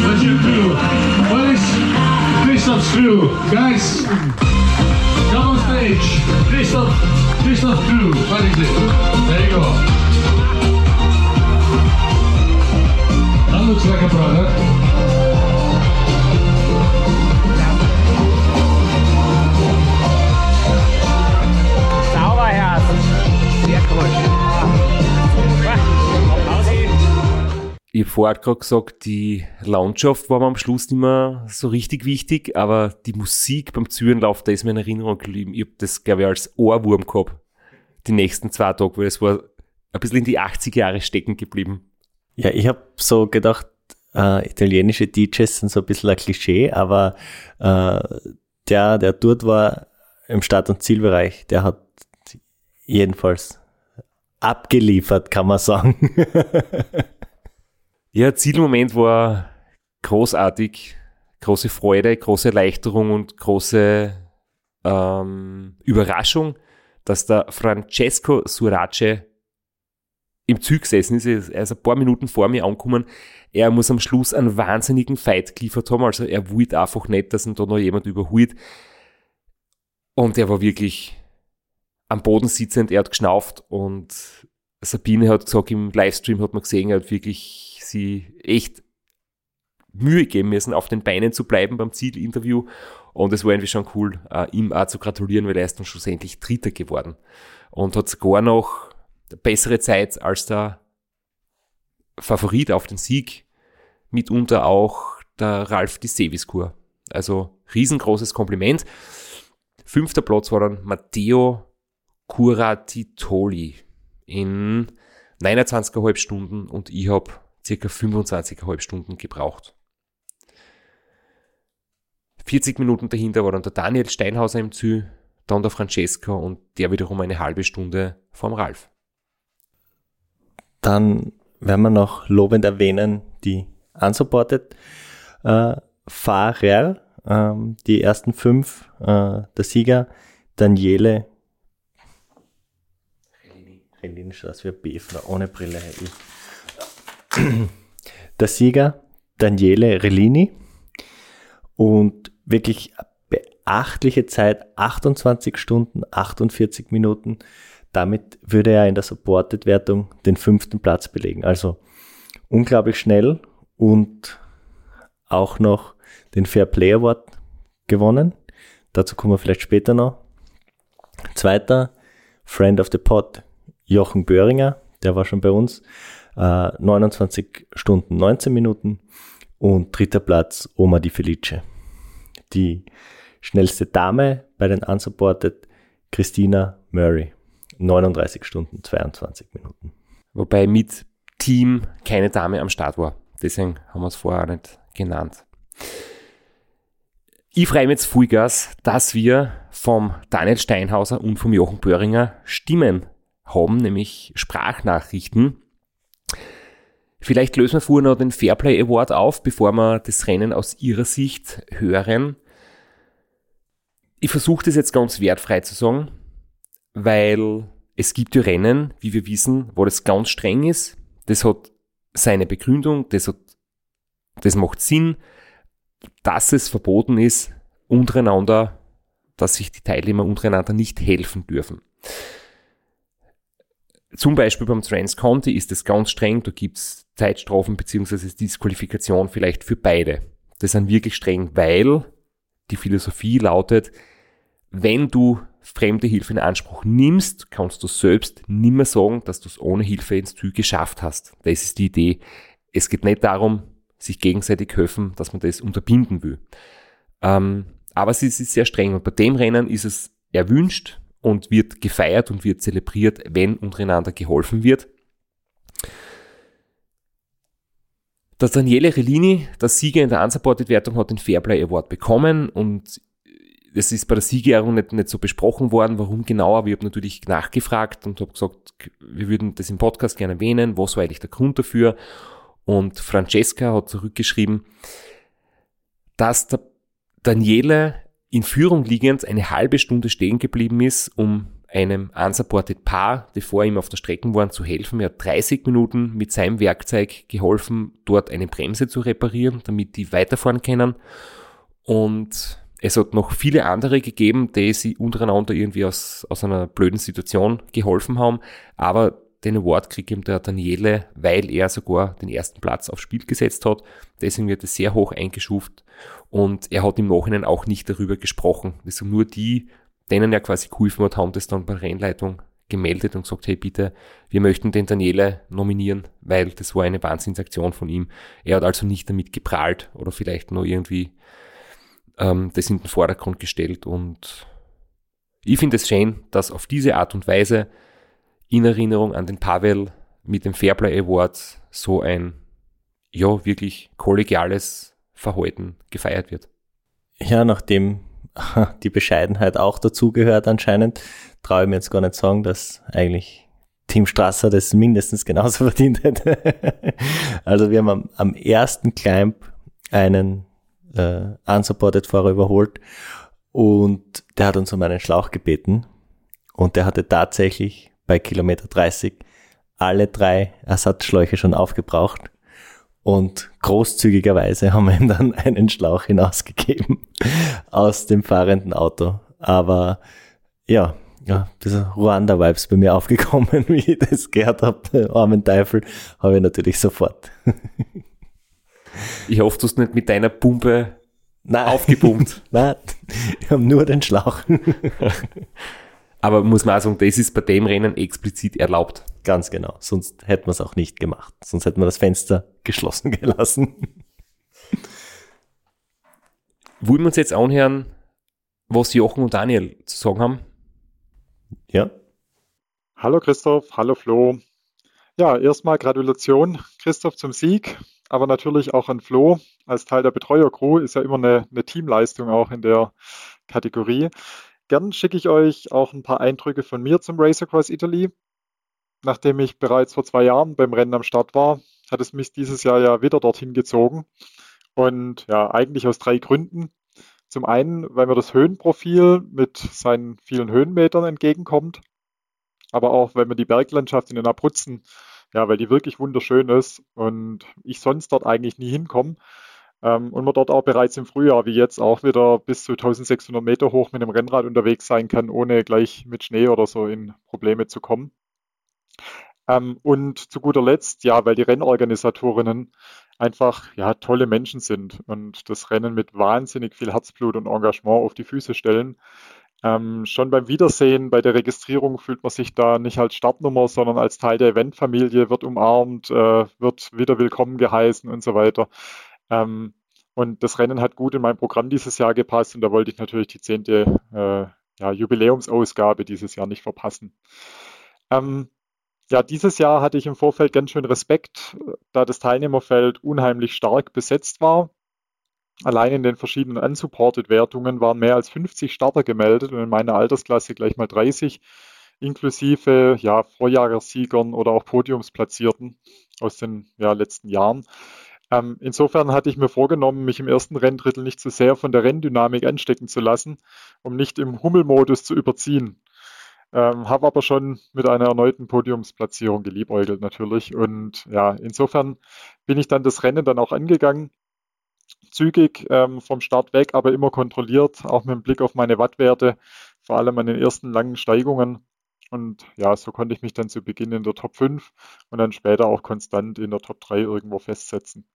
Where's your crew? Where is Christoph's crew? Guys, come on stage. Christoph, Christoph's crew. Where is it? There you go. That looks like a. Applausi. Ich habe vorher gerade gesagt, die Landschaft war mir am Schluss nicht mehr so richtig wichtig, aber die Musik beim Zürenlauf, da ist mir in Erinnerung geblieben. Ich habe das, glaube ich, als Ohrwurm gehabt. Die nächsten zwei Tage, weil es war ein bisschen in die 80er Jahre stecken geblieben. Ja, ich habe so gedacht, äh, italienische DJs sind so ein bisschen ein Klischee, aber äh, der, der dort war im Start- und Zielbereich, der hat jedenfalls abgeliefert, kann man sagen. Ja, Zielmoment war großartig, große Freude, große Erleichterung und große ähm, Überraschung, dass der Francesco Surace im Zug gesessen ist. Er ist ein paar Minuten vor mir angekommen. Er muss am Schluss einen wahnsinnigen Fight geliefert haben. Also er wollte einfach nicht, dass ihn da noch jemand überholt. Und er war wirklich am Boden sitzend. Er hat geschnauft und Sabine hat gesagt, im Livestream hat man gesehen, er hat wirklich sie echt Mühe geben müssen, auf den Beinen zu bleiben beim Zielinterview. Und es war irgendwie schon cool, äh, ihm auch zu gratulieren, weil er ist dann schlussendlich Dritter geworden. Und hat sogar noch bessere Zeit als der Favorit auf den Sieg, mitunter auch der Ralf die Seviskur. Also riesengroßes Kompliment. Fünfter Platz war dann Matteo Curatitoli in 29,5 Stunden und ich habe circa 25,5 Stunden gebraucht. 40 Minuten dahinter war dann der Daniel Steinhauser im Zü, dann der Francesco und der wiederum eine halbe Stunde vom Ralf. Dann werden wir noch lobend erwähnen, die unsupported äh, Fahrer, ähm, die ersten fünf, äh, der Sieger Daniele Relini schaut wie ein Befner, ohne Brille. Der Sieger Daniele Relini und wirklich beachtliche Zeit, 28 Stunden, 48 Minuten. Damit würde er in der Supported-Wertung den fünften Platz belegen. Also unglaublich schnell und auch noch den Fair Play Award gewonnen. Dazu kommen wir vielleicht später noch. Zweiter, Friend of the Pod, Jochen Böhringer, der war schon bei uns, äh, 29 Stunden 19 Minuten. Und dritter Platz, Oma Di Felice. Die schnellste Dame bei den Unsupported, Christina Murray. 39 Stunden 22 Minuten. Wobei mit Team keine Dame am Start war. Deswegen haben wir es vorher nicht genannt. Ich freue mich jetzt Vollgas, dass wir vom Daniel Steinhauser und vom Jochen Böhringer Stimmen haben, nämlich Sprachnachrichten. Vielleicht lösen wir vorher noch den Fairplay Award auf, bevor wir das Rennen aus Ihrer Sicht hören. Ich versuche das jetzt ganz wertfrei zu sagen, weil es gibt ja Rennen, wie wir wissen, wo das ganz streng ist. Das hat seine Begründung, das, hat, das macht Sinn, dass es verboten ist, untereinander, dass sich die Teilnehmer untereinander nicht helfen dürfen. Zum Beispiel beim Transconti ist es ganz streng, da gibt's Zeitstrafen beziehungsweise Disqualifikation vielleicht für beide. Das sind wirklich streng, weil die Philosophie lautet, wenn du fremde Hilfe in Anspruch nimmst, kannst du selbst nimmer sagen, dass du es ohne Hilfe ins Ziel geschafft hast. Das ist die Idee. Es geht nicht darum, sich gegenseitig helfen, dass man das unterbinden will. Ähm, aber es ist sehr streng und bei dem Rennen ist es erwünscht, und wird gefeiert und wird zelebriert, wenn untereinander geholfen wird. Das Daniele Relini, der Sieger in der Unsupported-Wertung, hat den Fairplay Award bekommen und es ist bei der Siegerehrung nicht, nicht so besprochen worden, warum genau, aber ich habe natürlich nachgefragt und habe gesagt, wir würden das im Podcast gerne erwähnen, was war eigentlich der Grund dafür? Und Francesca hat zurückgeschrieben, dass der Daniele in Führung liegend eine halbe Stunde stehen geblieben ist, um einem unsupported Paar, die vor ihm auf der Strecke waren, zu helfen. Er hat 30 Minuten mit seinem Werkzeug geholfen, dort eine Bremse zu reparieren, damit die weiterfahren können. Und es hat noch viele andere gegeben, die sie untereinander irgendwie aus, aus einer blöden Situation geholfen haben. Aber den Award kriegt ihm der Daniele, weil er sogar den ersten Platz aufs Spiel gesetzt hat. Deswegen wird es sehr hoch eingeschuft. Und er hat im Nachhinein auch nicht darüber gesprochen. Also nur die, denen er quasi geholfen hat, haben das dann bei Rennleitung gemeldet und gesagt, hey bitte, wir möchten den Daniele nominieren, weil das war eine Wahnsinnsaktion von ihm. Er hat also nicht damit geprahlt oder vielleicht nur irgendwie ähm, das in den Vordergrund gestellt. Und ich finde es schön, dass auf diese Art und Weise in Erinnerung an den Pavel mit dem Fairplay Award so ein ja wirklich kollegiales Verhalten gefeiert wird. Ja, nachdem die Bescheidenheit auch dazugehört anscheinend, traue ich mir jetzt gar nicht sagen, dass eigentlich Team Strasser das mindestens genauso verdient hätte. also wir haben am, am ersten Climb einen äh, unsupported Fahrer überholt und der hat uns um einen Schlauch gebeten und der hatte tatsächlich bei Kilometer 30 alle drei Ersatzschläuche schon aufgebraucht und großzügigerweise haben wir ihm dann einen Schlauch hinausgegeben aus dem fahrenden Auto. Aber ja, ja, diese Ruanda-Vibes bei mir aufgekommen, wie ich das gehört habe, armen Teufel, habe ich natürlich sofort. Ich hoffe, du hast nicht mit deiner Pumpe Nein. aufgepumpt. Nein, wir haben nur den Schlauch. Aber muss man auch sagen, das ist bei dem Rennen explizit erlaubt. Ganz genau. Sonst hätten wir es auch nicht gemacht. Sonst hätten wir das Fenster geschlossen gelassen. Wollen wir uns jetzt anhören, was Jochen und Daniel zu sagen haben? Ja. Hallo Christoph, hallo Flo. Ja, erstmal Gratulation Christoph zum Sieg, aber natürlich auch an Flo als Teil der Betreuercrew ist ja immer eine, eine Teamleistung auch in der Kategorie. Gern schicke ich euch auch ein paar Eindrücke von mir zum Race Across Italy. Nachdem ich bereits vor zwei Jahren beim Rennen am Start war, hat es mich dieses Jahr ja wieder dorthin gezogen. Und ja, eigentlich aus drei Gründen. Zum einen, weil mir das Höhenprofil mit seinen vielen Höhenmetern entgegenkommt, aber auch, weil mir die Berglandschaft in den Abruzzen, ja, weil die wirklich wunderschön ist und ich sonst dort eigentlich nie hinkomme. Ähm, und man dort auch bereits im Frühjahr, wie jetzt, auch wieder bis zu 1600 Meter hoch mit dem Rennrad unterwegs sein kann, ohne gleich mit Schnee oder so in Probleme zu kommen. Ähm, und zu guter Letzt, ja, weil die Rennorganisatorinnen einfach ja, tolle Menschen sind und das Rennen mit wahnsinnig viel Herzblut und Engagement auf die Füße stellen. Ähm, schon beim Wiedersehen, bei der Registrierung fühlt man sich da nicht als Startnummer, sondern als Teil der Eventfamilie, wird umarmt, äh, wird wieder willkommen geheißen und so weiter. Ähm, und das Rennen hat gut in mein Programm dieses Jahr gepasst und da wollte ich natürlich die zehnte äh, ja, Jubiläumsausgabe dieses Jahr nicht verpassen. Ähm, ja, dieses Jahr hatte ich im Vorfeld ganz schön Respekt, da das Teilnehmerfeld unheimlich stark besetzt war. Allein in den verschiedenen Unsupported-Wertungen waren mehr als 50 Starter gemeldet und in meiner Altersklasse gleich mal 30, inklusive ja, Vorjahressiegern oder auch Podiumsplatzierten aus den ja, letzten Jahren. Ähm, insofern hatte ich mir vorgenommen, mich im ersten Renndrittel nicht zu sehr von der Renndynamik anstecken zu lassen, um nicht im Hummelmodus zu überziehen. Ähm, habe aber schon mit einer erneuten Podiumsplatzierung geliebäugelt natürlich. Und ja, insofern bin ich dann das Rennen dann auch angegangen. Zügig ähm, vom Start weg, aber immer kontrolliert, auch mit Blick auf meine Wattwerte, vor allem an den ersten langen Steigungen. Und ja, so konnte ich mich dann zu Beginn in der Top 5 und dann später auch konstant in der Top 3 irgendwo festsetzen.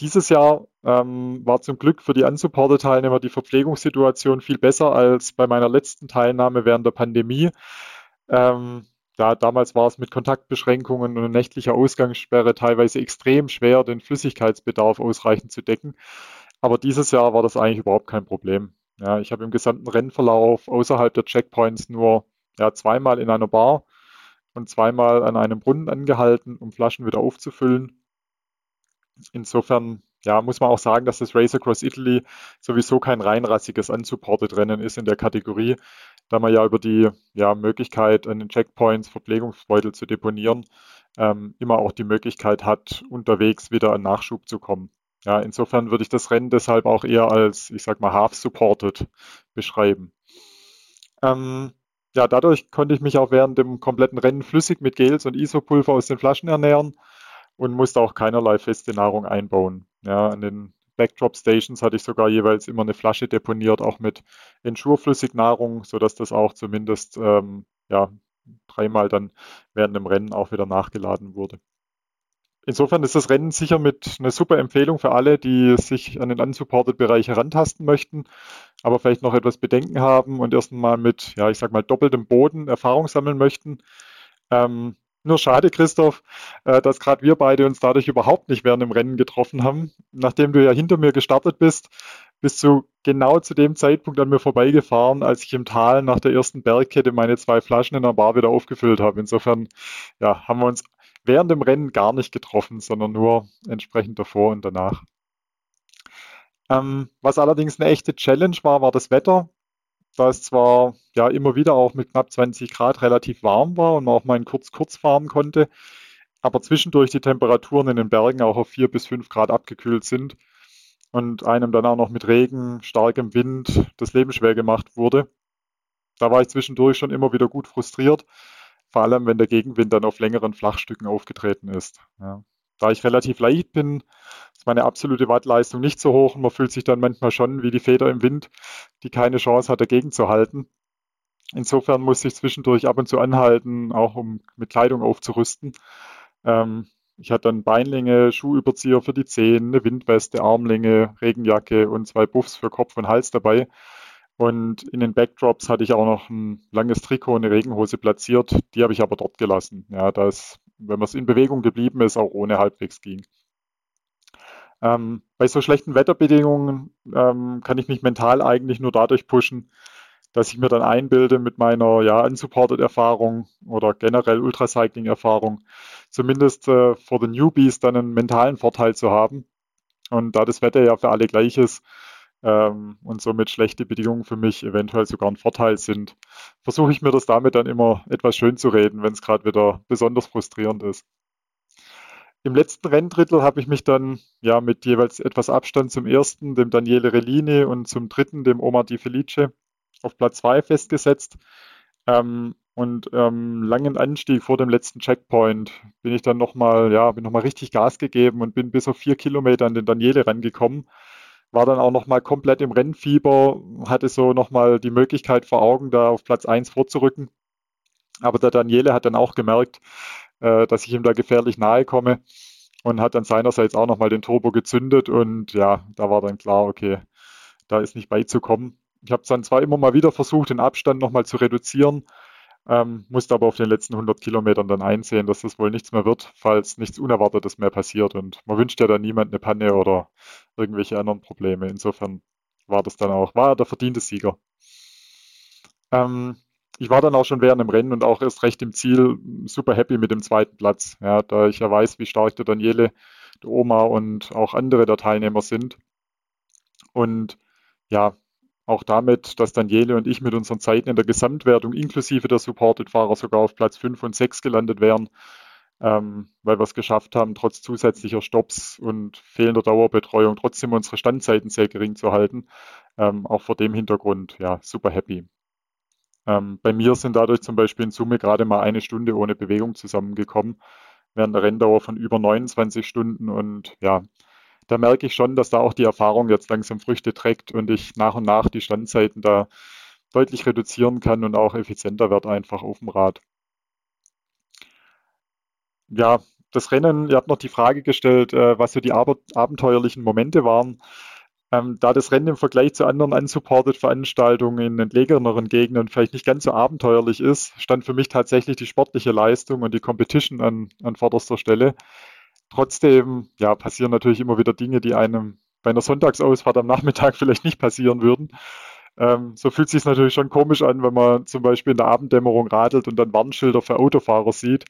Dieses Jahr ähm, war zum Glück für die Unsupported-Teilnehmer die Verpflegungssituation viel besser als bei meiner letzten Teilnahme während der Pandemie. Ähm, ja, damals war es mit Kontaktbeschränkungen und nächtlicher Ausgangssperre teilweise extrem schwer, den Flüssigkeitsbedarf ausreichend zu decken. Aber dieses Jahr war das eigentlich überhaupt kein Problem. Ja, ich habe im gesamten Rennverlauf außerhalb der Checkpoints nur ja, zweimal in einer Bar und zweimal an einem Brunnen angehalten, um Flaschen wieder aufzufüllen insofern ja, muss man auch sagen, dass das Race Across Italy sowieso kein reinrassiges unsupported Rennen ist in der Kategorie, da man ja über die ja, Möglichkeit, an den Checkpoints Verpflegungsbeutel zu deponieren, ähm, immer auch die Möglichkeit hat, unterwegs wieder an Nachschub zu kommen. Ja, insofern würde ich das Rennen deshalb auch eher als, ich sag mal, half-supported beschreiben. Ähm, ja, dadurch konnte ich mich auch während dem kompletten Rennen flüssig mit Gels und Isopulver aus den Flaschen ernähren und musste auch keinerlei feste Nahrung einbauen. Ja, an den Backdrop Stations hatte ich sogar jeweils immer eine Flasche deponiert, auch mit Ensure-Flüssignahrung, sodass das auch zumindest ähm, ja, dreimal dann während dem Rennen auch wieder nachgeladen wurde. Insofern ist das Rennen sicher mit einer super Empfehlung für alle, die sich an den unsupported-Bereich herantasten möchten, aber vielleicht noch etwas Bedenken haben und erst mal mit, ja, ich sag mal, doppeltem Boden Erfahrung sammeln möchten. Ähm, nur schade, Christoph, äh, dass gerade wir beide uns dadurch überhaupt nicht während dem Rennen getroffen haben. Nachdem du ja hinter mir gestartet bist, bist du genau zu dem Zeitpunkt an mir vorbeigefahren, als ich im Tal nach der ersten Bergkette meine zwei Flaschen in der Bar wieder aufgefüllt habe. Insofern ja, haben wir uns während dem Rennen gar nicht getroffen, sondern nur entsprechend davor und danach. Ähm, was allerdings eine echte Challenge war, war das Wetter da es zwar ja immer wieder auch mit knapp 20 Grad relativ warm war und man auch mal in kurz kurz fahren konnte, aber zwischendurch die Temperaturen in den Bergen auch auf 4 bis 5 Grad abgekühlt sind und einem dann auch noch mit Regen, starkem Wind das Leben schwer gemacht wurde. Da war ich zwischendurch schon immer wieder gut frustriert, vor allem wenn der Gegenwind dann auf längeren Flachstücken aufgetreten ist. Ja. Da ich relativ leicht bin, ist meine absolute Wattleistung nicht so hoch und man fühlt sich dann manchmal schon wie die Feder im Wind, die keine Chance hat, dagegen zu halten. Insofern muss ich zwischendurch ab und zu anhalten, auch um mit Kleidung aufzurüsten. Ähm, Ich hatte dann Beinlinge, Schuhüberzieher für die Zehen, eine Windweste, Armlinge, Regenjacke und zwei Buffs für Kopf und Hals dabei. Und in den Backdrops hatte ich auch noch ein langes Trikot und eine Regenhose platziert. Die habe ich aber dort gelassen. Ja, da es, wenn man es in Bewegung geblieben ist, auch ohne halbwegs ging. Ähm, bei so schlechten Wetterbedingungen ähm, kann ich mich mental eigentlich nur dadurch pushen, dass ich mir dann einbilde mit meiner ja, Unsupported-Erfahrung oder generell Ultracycling-Erfahrung, zumindest äh, vor den Newbies dann einen mentalen Vorteil zu haben. Und da das Wetter ja für alle gleich ist ähm, und somit schlechte Bedingungen für mich eventuell sogar ein Vorteil sind, versuche ich mir das damit dann immer etwas schön zu reden, wenn es gerade wieder besonders frustrierend ist. Im letzten Renndrittel habe ich mich dann ja mit jeweils etwas Abstand zum ersten, dem Daniele Rellini und zum dritten, dem Omar Di Felice, auf Platz 2 festgesetzt. Ähm, und ähm, langen Anstieg vor dem letzten Checkpoint bin ich dann nochmal, ja, bin nochmal richtig Gas gegeben und bin bis auf vier Kilometer an den Daniele rangekommen. War dann auch nochmal komplett im Rennfieber, hatte so nochmal die Möglichkeit vor Augen, da auf Platz 1 vorzurücken. Aber der Daniele hat dann auch gemerkt, äh, dass ich ihm da gefährlich nahe komme und hat dann seinerseits auch nochmal den Turbo gezündet und ja, da war dann klar, okay, da ist nicht beizukommen. Ich habe dann zwar immer mal wieder versucht, den Abstand nochmal zu reduzieren, ähm, musste aber auf den letzten 100 Kilometern dann einsehen, dass das wohl nichts mehr wird, falls nichts Unerwartetes mehr passiert. Und man wünscht ja dann niemand eine Panne oder irgendwelche anderen Probleme. Insofern war das dann auch, war der verdiente Sieger. Ähm, ich war dann auch schon während dem Rennen und auch erst recht im Ziel super happy mit dem zweiten Platz, ja, da ich ja weiß, wie stark der Daniele, der Oma und auch andere der Teilnehmer sind. Und ja, auch damit, dass Daniele und ich mit unseren Zeiten in der Gesamtwertung inklusive der Supported-Fahrer sogar auf Platz 5 und 6 gelandet wären, ähm, weil wir es geschafft haben, trotz zusätzlicher Stops und fehlender Dauerbetreuung trotzdem unsere Standzeiten sehr gering zu halten. Ähm, auch vor dem Hintergrund, ja, super happy. Ähm, bei mir sind dadurch zum Beispiel in Summe gerade mal eine Stunde ohne Bewegung zusammengekommen, während der Renndauer von über 29 Stunden und ja, da merke ich schon, dass da auch die Erfahrung jetzt langsam Früchte trägt und ich nach und nach die Standzeiten da deutlich reduzieren kann und auch effizienter wird einfach auf dem Rad. Ja, das Rennen, ihr habt noch die Frage gestellt, äh, was so die abenteuerlichen Momente waren. Ähm, da das Rennen im Vergleich zu anderen unsupported Veranstaltungen in entlegeneren Gegenden vielleicht nicht ganz so abenteuerlich ist, stand für mich tatsächlich die sportliche Leistung und die Competition an, an vorderster Stelle. Trotzdem, ja, passieren natürlich immer wieder Dinge, die einem bei einer Sonntagsausfahrt am Nachmittag vielleicht nicht passieren würden. Ähm, so fühlt es sich natürlich schon komisch an, wenn man zum Beispiel in der Abenddämmerung radelt und dann Warnschilder für Autofahrer sieht,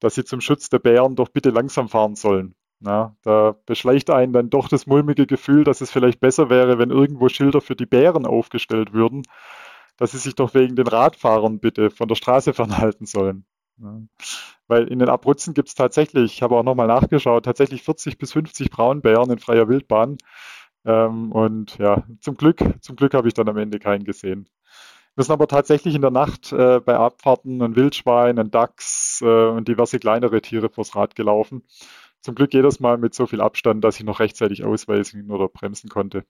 dass sie zum Schutz der Bären doch bitte langsam fahren sollen. Na, da beschleicht einen dann doch das mulmige Gefühl, dass es vielleicht besser wäre, wenn irgendwo Schilder für die Bären aufgestellt würden, dass sie sich doch wegen den Radfahrern bitte von der Straße fernhalten sollen. Ja. Weil in den Abruzzen gibt es tatsächlich, ich habe auch nochmal nachgeschaut, tatsächlich 40 bis 50 Braunbären in freier Wildbahn. Ähm, und ja, zum Glück, zum Glück habe ich dann am Ende keinen gesehen. Sind aber tatsächlich in der Nacht äh, bei Abfahrten ein Wildschwein, ein Dachs äh, und diverse kleinere Tiere vors Rad gelaufen. Zum Glück jedes Mal mit so viel Abstand, dass ich noch rechtzeitig ausweisen oder bremsen konnte.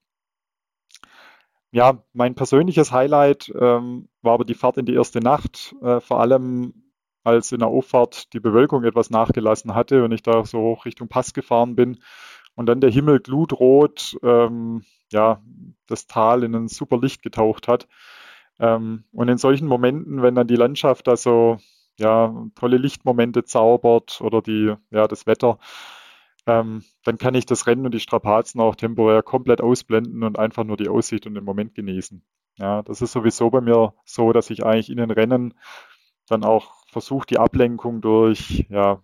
Ja, mein persönliches Highlight ähm, war aber die Fahrt in die erste Nacht, äh, vor allem als in der Auffahrt die Bewölkung etwas nachgelassen hatte und ich da so hoch Richtung Pass gefahren bin und dann der Himmel glutrot, ähm, ja, das Tal in ein super Licht getaucht hat. Ähm, und in solchen Momenten, wenn dann die Landschaft da so ja, tolle Lichtmomente zaubert oder die, ja, das Wetter, ähm, dann kann ich das Rennen und die Strapazen auch temporär komplett ausblenden und einfach nur die Aussicht und den Moment genießen. Ja, das ist sowieso bei mir so, dass ich eigentlich in den Rennen dann auch versuche, die Ablenkung durch, ja,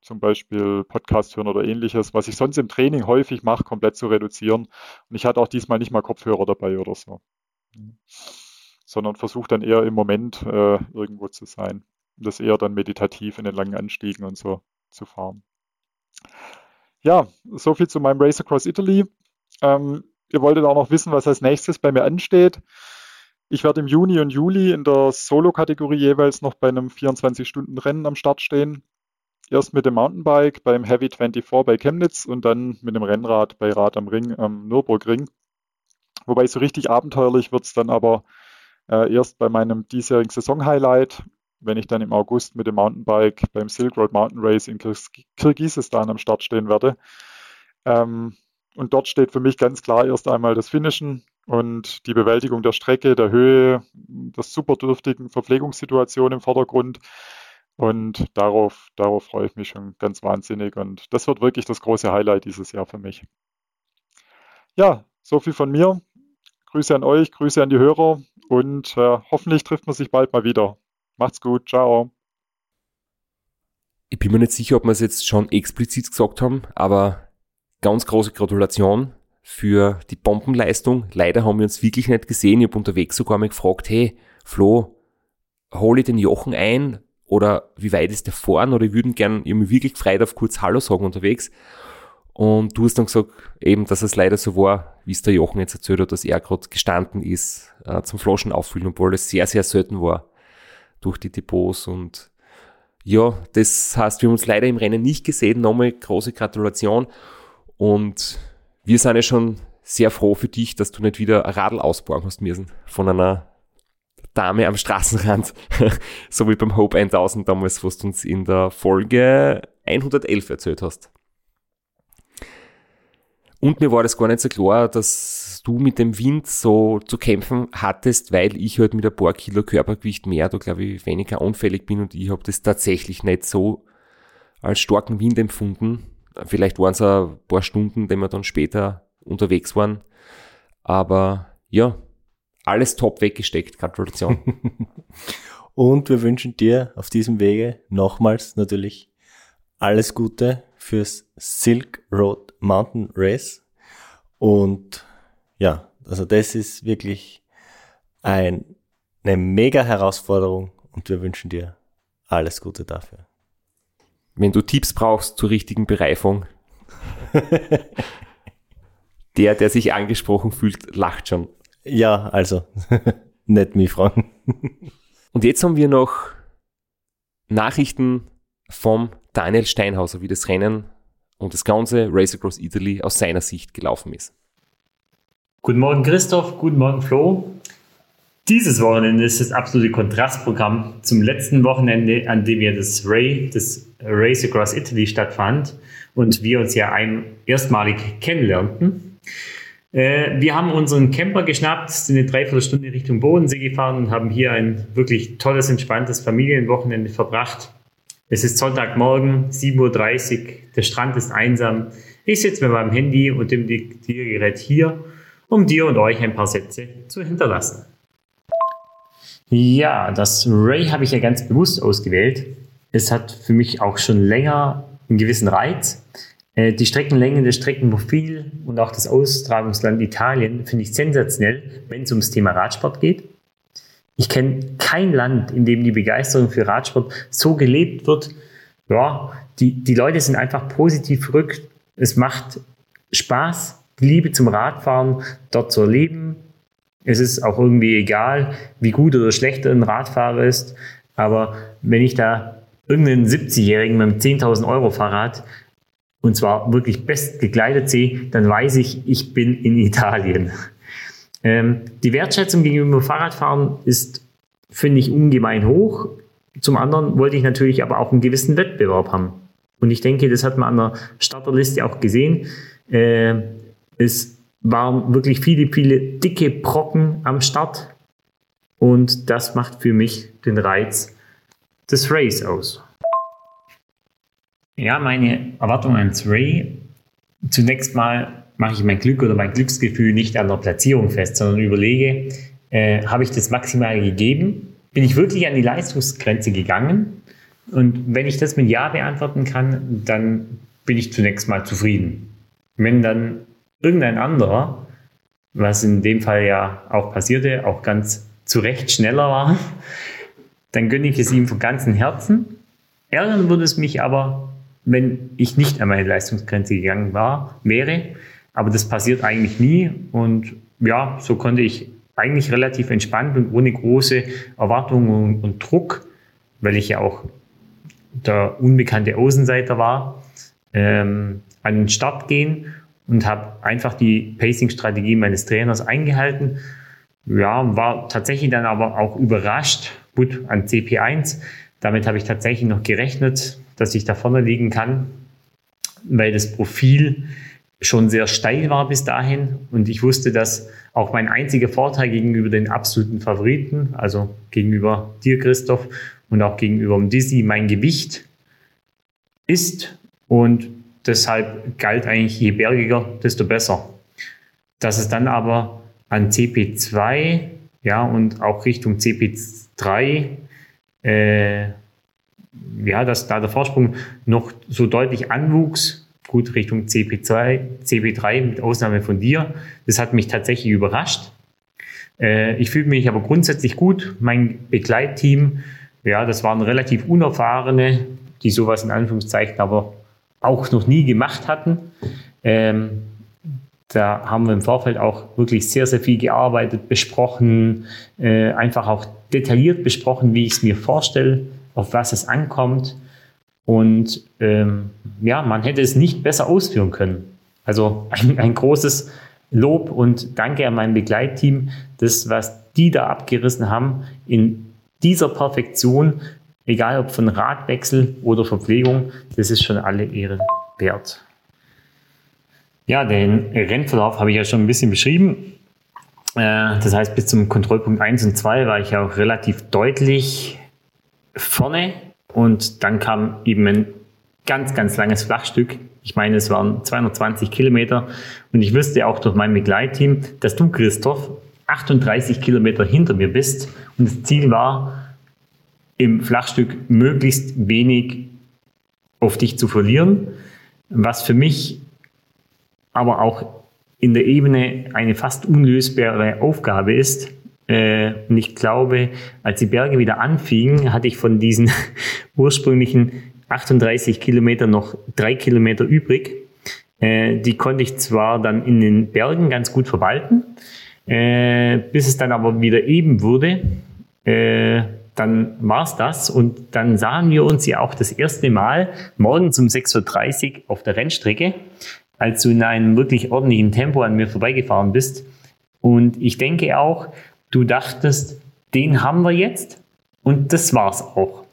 zum Beispiel Podcast hören oder ähnliches, was ich sonst im Training häufig mache, komplett zu reduzieren. Und ich hatte auch diesmal nicht mal Kopfhörer dabei oder so. Sondern versuche dann eher im Moment äh, irgendwo zu sein. Das eher dann meditativ in den langen Anstiegen und so zu fahren. Ja, so viel zu meinem Race Across Italy. Ähm, ihr wolltet auch noch wissen, was als nächstes bei mir ansteht. Ich werde im Juni und Juli in der Solo-Kategorie jeweils noch bei einem 24-Stunden-Rennen am Start stehen. Erst mit dem Mountainbike beim Heavy 24 bei Chemnitz und dann mit dem Rennrad bei Rad am Ring am Nürburgring. Wobei so richtig abenteuerlich wird es dann aber äh, erst bei meinem diesjährigen Saison-Highlight. wenn ich dann im August mit dem Mountainbike beim Silk Road Mountain Race in Kirgisistan am Start stehen werde. Ähm, und dort steht für mich ganz klar erst einmal das Finishen und die Bewältigung der Strecke, der Höhe, der superdürftigen Verpflegungssituation im Vordergrund. Und darauf, darauf freue ich mich schon ganz wahnsinnig. Und das wird wirklich das große Highlight dieses Jahr für mich. Ja, so viel von mir. Grüße an euch, Grüße an die Hörer und äh, hoffentlich trifft man sich bald mal wieder. Macht's gut, ciao. Ich bin mir nicht sicher, ob wir es jetzt schon explizit gesagt haben, aber ganz große Gratulation für die Bombenleistung. Leider haben wir uns wirklich nicht gesehen. Ich habe unterwegs sogar mal gefragt, hey, Flo, hole ich den Jochen ein? Oder wie weit ist der fahren? Oder ich würde gern, ich habe mich wirklich gefreut auf kurz Hallo sagen unterwegs. Und du hast dann gesagt, eben, dass es leider so war, wie es der Jochen jetzt erzählt hat, dass er gerade gestanden ist äh, zum Flaschen auffüllen, obwohl es sehr, sehr selten war durch die Depots. Und ja, das heißt, wir haben uns leider im Rennen nicht gesehen. Nochmal große Gratulation. Und wir sind ja schon sehr froh für dich, dass du nicht wieder ein Radl ausbauen hast müssen von einer Dame am Straßenrand, so wie beim Hope 1000 damals, was du uns in der Folge 111 erzählt hast. Und mir war das gar nicht so klar, dass du mit dem Wind so zu kämpfen hattest, weil ich halt mit ein paar Kilo Körpergewicht mehr, da glaube ich weniger unfällig bin und ich habe das tatsächlich nicht so als starken Wind empfunden. Vielleicht waren es ein paar Stunden, die wir dann später unterwegs waren. Aber ja, alles top weggesteckt. Gratulation. und wir wünschen dir auf diesem Wege nochmals natürlich alles Gute fürs Silk Road Mountain Race. Und ja, also das ist wirklich ein, eine mega Herausforderung und wir wünschen dir alles Gute dafür. Wenn du Tipps brauchst zur richtigen Bereifung, der, der sich angesprochen fühlt, lacht schon. Ja, also, nicht mich fragen. Und jetzt haben wir noch Nachrichten vom Daniel Steinhauser, wie das Rennen und das ganze Race Across Italy aus seiner Sicht gelaufen ist. Guten Morgen Christoph, guten Morgen Flo. Dieses Wochenende ist das absolute Kontrastprogramm zum letzten Wochenende, an dem wir das Ray, das Race Across Italy stattfand und wir uns ja ein, erstmalig kennenlernten. Äh, wir haben unseren Camper geschnappt, sind eine Dreiviertelstunde Richtung Bodensee gefahren und haben hier ein wirklich tolles, entspanntes Familienwochenende verbracht. Es ist Sonntagmorgen, 7.30 Uhr, der Strand ist einsam. Ich sitze mit meinem Handy und dem Diktiergerät hier, um dir und euch ein paar Sätze zu hinterlassen. Ja, das Ray habe ich ja ganz bewusst ausgewählt. Es hat für mich auch schon länger einen gewissen Reiz. Äh, die Streckenlänge, das Streckenprofil und auch das Austragungsland Italien finde ich sensationell, wenn es ums Thema Radsport geht. Ich kenne kein Land, in dem die Begeisterung für Radsport so gelebt wird. Ja, die, die Leute sind einfach positiv verrückt. Es macht Spaß, die Liebe zum Radfahren dort zu erleben. Es ist auch irgendwie egal, wie gut oder schlecht ein Radfahrer ist. Aber wenn ich da irgendeinen 70-Jährigen mit einem 10.000 Euro Fahrrad und zwar wirklich best gekleidet sehe, dann weiß ich, ich bin in Italien. Ähm, die Wertschätzung gegenüber Fahrradfahren ist, finde ich, ungemein hoch. Zum anderen wollte ich natürlich aber auch einen gewissen Wettbewerb haben. Und ich denke, das hat man an der Starterliste auch gesehen. Äh, es waren wirklich viele, viele dicke Brocken am Start. Und das macht für mich den Reiz des Race aus. Ja, meine Erwartung ans Ray. Zunächst mal mache ich mein Glück oder mein Glücksgefühl nicht an der Platzierung fest, sondern überlege, äh, habe ich das maximal gegeben? Bin ich wirklich an die Leistungsgrenze gegangen? Und wenn ich das mit Ja beantworten kann, dann bin ich zunächst mal zufrieden. Wenn dann irgendein anderer, was in dem Fall ja auch passierte, auch ganz zu Recht schneller war, dann gönne ich es ihm von ganzem Herzen. Ärgern würde es mich aber, wenn ich nicht an meine Leistungsgrenze gegangen war, wäre, aber das passiert eigentlich nie. Und ja, so konnte ich eigentlich relativ entspannt und ohne große Erwartungen und Druck, weil ich ja auch der unbekannte Außenseiter war, ähm, an den Start gehen und habe einfach die Pacing-Strategie meines Trainers eingehalten. ja, war tatsächlich dann aber auch überrascht. Gut, an CP1. Damit habe ich tatsächlich noch gerechnet, dass ich da vorne liegen kann, weil das Profil schon sehr steil war bis dahin und ich wusste, dass auch mein einziger Vorteil gegenüber den absoluten Favoriten, also gegenüber dir, Christoph, und auch gegenüber dem Dizzy, mein Gewicht ist und deshalb galt eigentlich, je bergiger, desto besser. Dass es dann aber an CP2 ja, und auch Richtung CP3 äh, ja, dass da der Vorsprung noch so deutlich anwuchs, gut Richtung CP2, CP3 mit Ausnahme von dir. Das hat mich tatsächlich überrascht. Äh, ich fühle mich aber grundsätzlich gut. Mein Begleitteam, ja, das waren relativ unerfahrene, die sowas in Anführungszeichen aber auch noch nie gemacht hatten. Ähm, da haben wir im Vorfeld auch wirklich sehr, sehr viel gearbeitet, besprochen, äh, einfach auch detailliert besprochen, wie ich es mir vorstelle, auf was es ankommt. Und ähm, ja, man hätte es nicht besser ausführen können. Also ein, ein großes Lob und Danke an mein Begleitteam. Das, was die da abgerissen haben, in dieser Perfektion, egal ob von Radwechsel oder Verpflegung, das ist schon alle Ehre wert. Ja, den Rennverlauf habe ich ja schon ein bisschen beschrieben. Äh, das heißt, bis zum Kontrollpunkt 1 und 2 war ich auch relativ deutlich vorne und dann kam eben ein ganz, ganz langes Flachstück. Ich meine, es waren 220 Kilometer. Und ich wüsste auch durch mein Begleitteam, dass du, Christoph, 38 Kilometer hinter mir bist. Und das Ziel war, im Flachstück möglichst wenig auf dich zu verlieren, was für mich aber auch in der Ebene eine fast unlösbare Aufgabe ist, und ich glaube, als die Berge wieder anfingen, hatte ich von diesen ursprünglichen 38 Kilometern noch drei Kilometer übrig. Äh, die konnte ich zwar dann in den Bergen ganz gut verwalten, äh, bis es dann aber wieder eben wurde. dann war es das und dann sahen wir uns ja auch das erste Mal morgens um 6.30 Uhr auf der Rennstrecke, als du in einem wirklich ordentlichen Tempo an mir vorbeigefahren bist. Und ich denke auch, Du dachtest, den haben wir jetzt und das war's auch.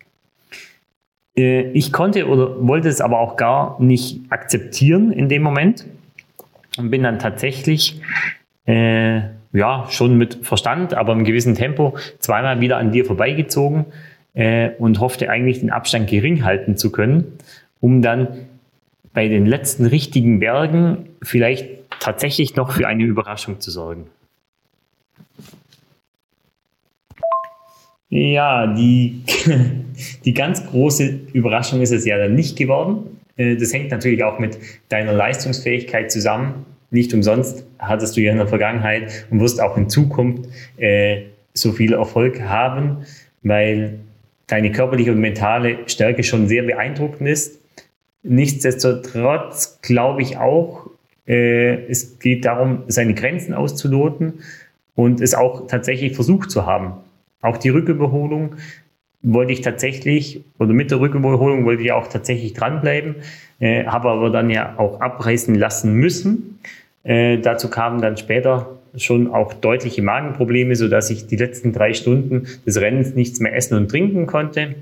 Äh, ich konnte oder wollte es aber auch gar nicht akzeptieren in dem Moment und bin dann tatsächlich äh, ja schon mit Verstand, aber im gewissen Tempo zweimal wieder an dir vorbeigezogen äh, und hoffte eigentlich den Abstand gering halten zu können, um dann bei den letzten richtigen Bergen vielleicht tatsächlich noch für eine Überraschung zu sorgen. Ja, die, die ganz große Überraschung ist es ja dann nicht geworden. Äh, das hängt natürlich auch mit deiner Leistungsfähigkeit zusammen. Nicht umsonst hattest du ja in der Vergangenheit und wirst auch in Zukunft äh, so viel Erfolg haben, weil deine körperliche und mentale Stärke schon sehr beeindruckend ist. Nichtsdestotrotz glaube ich auch, äh, es geht darum, seine Grenzen auszuloten und es auch tatsächlich versucht zu haben. Auch die Rücküberholung wollte ich tatsächlich, oder mit der Rücküberholung wollte ich auch tatsächlich dranbleiben, äh, habe aber dann ja auch abreißen lassen müssen. Äh, dazu kamen dann später schon auch deutliche Magenprobleme, sodass ich die letzten drei Stunden des Rennens nichts mehr essen und trinken konnte.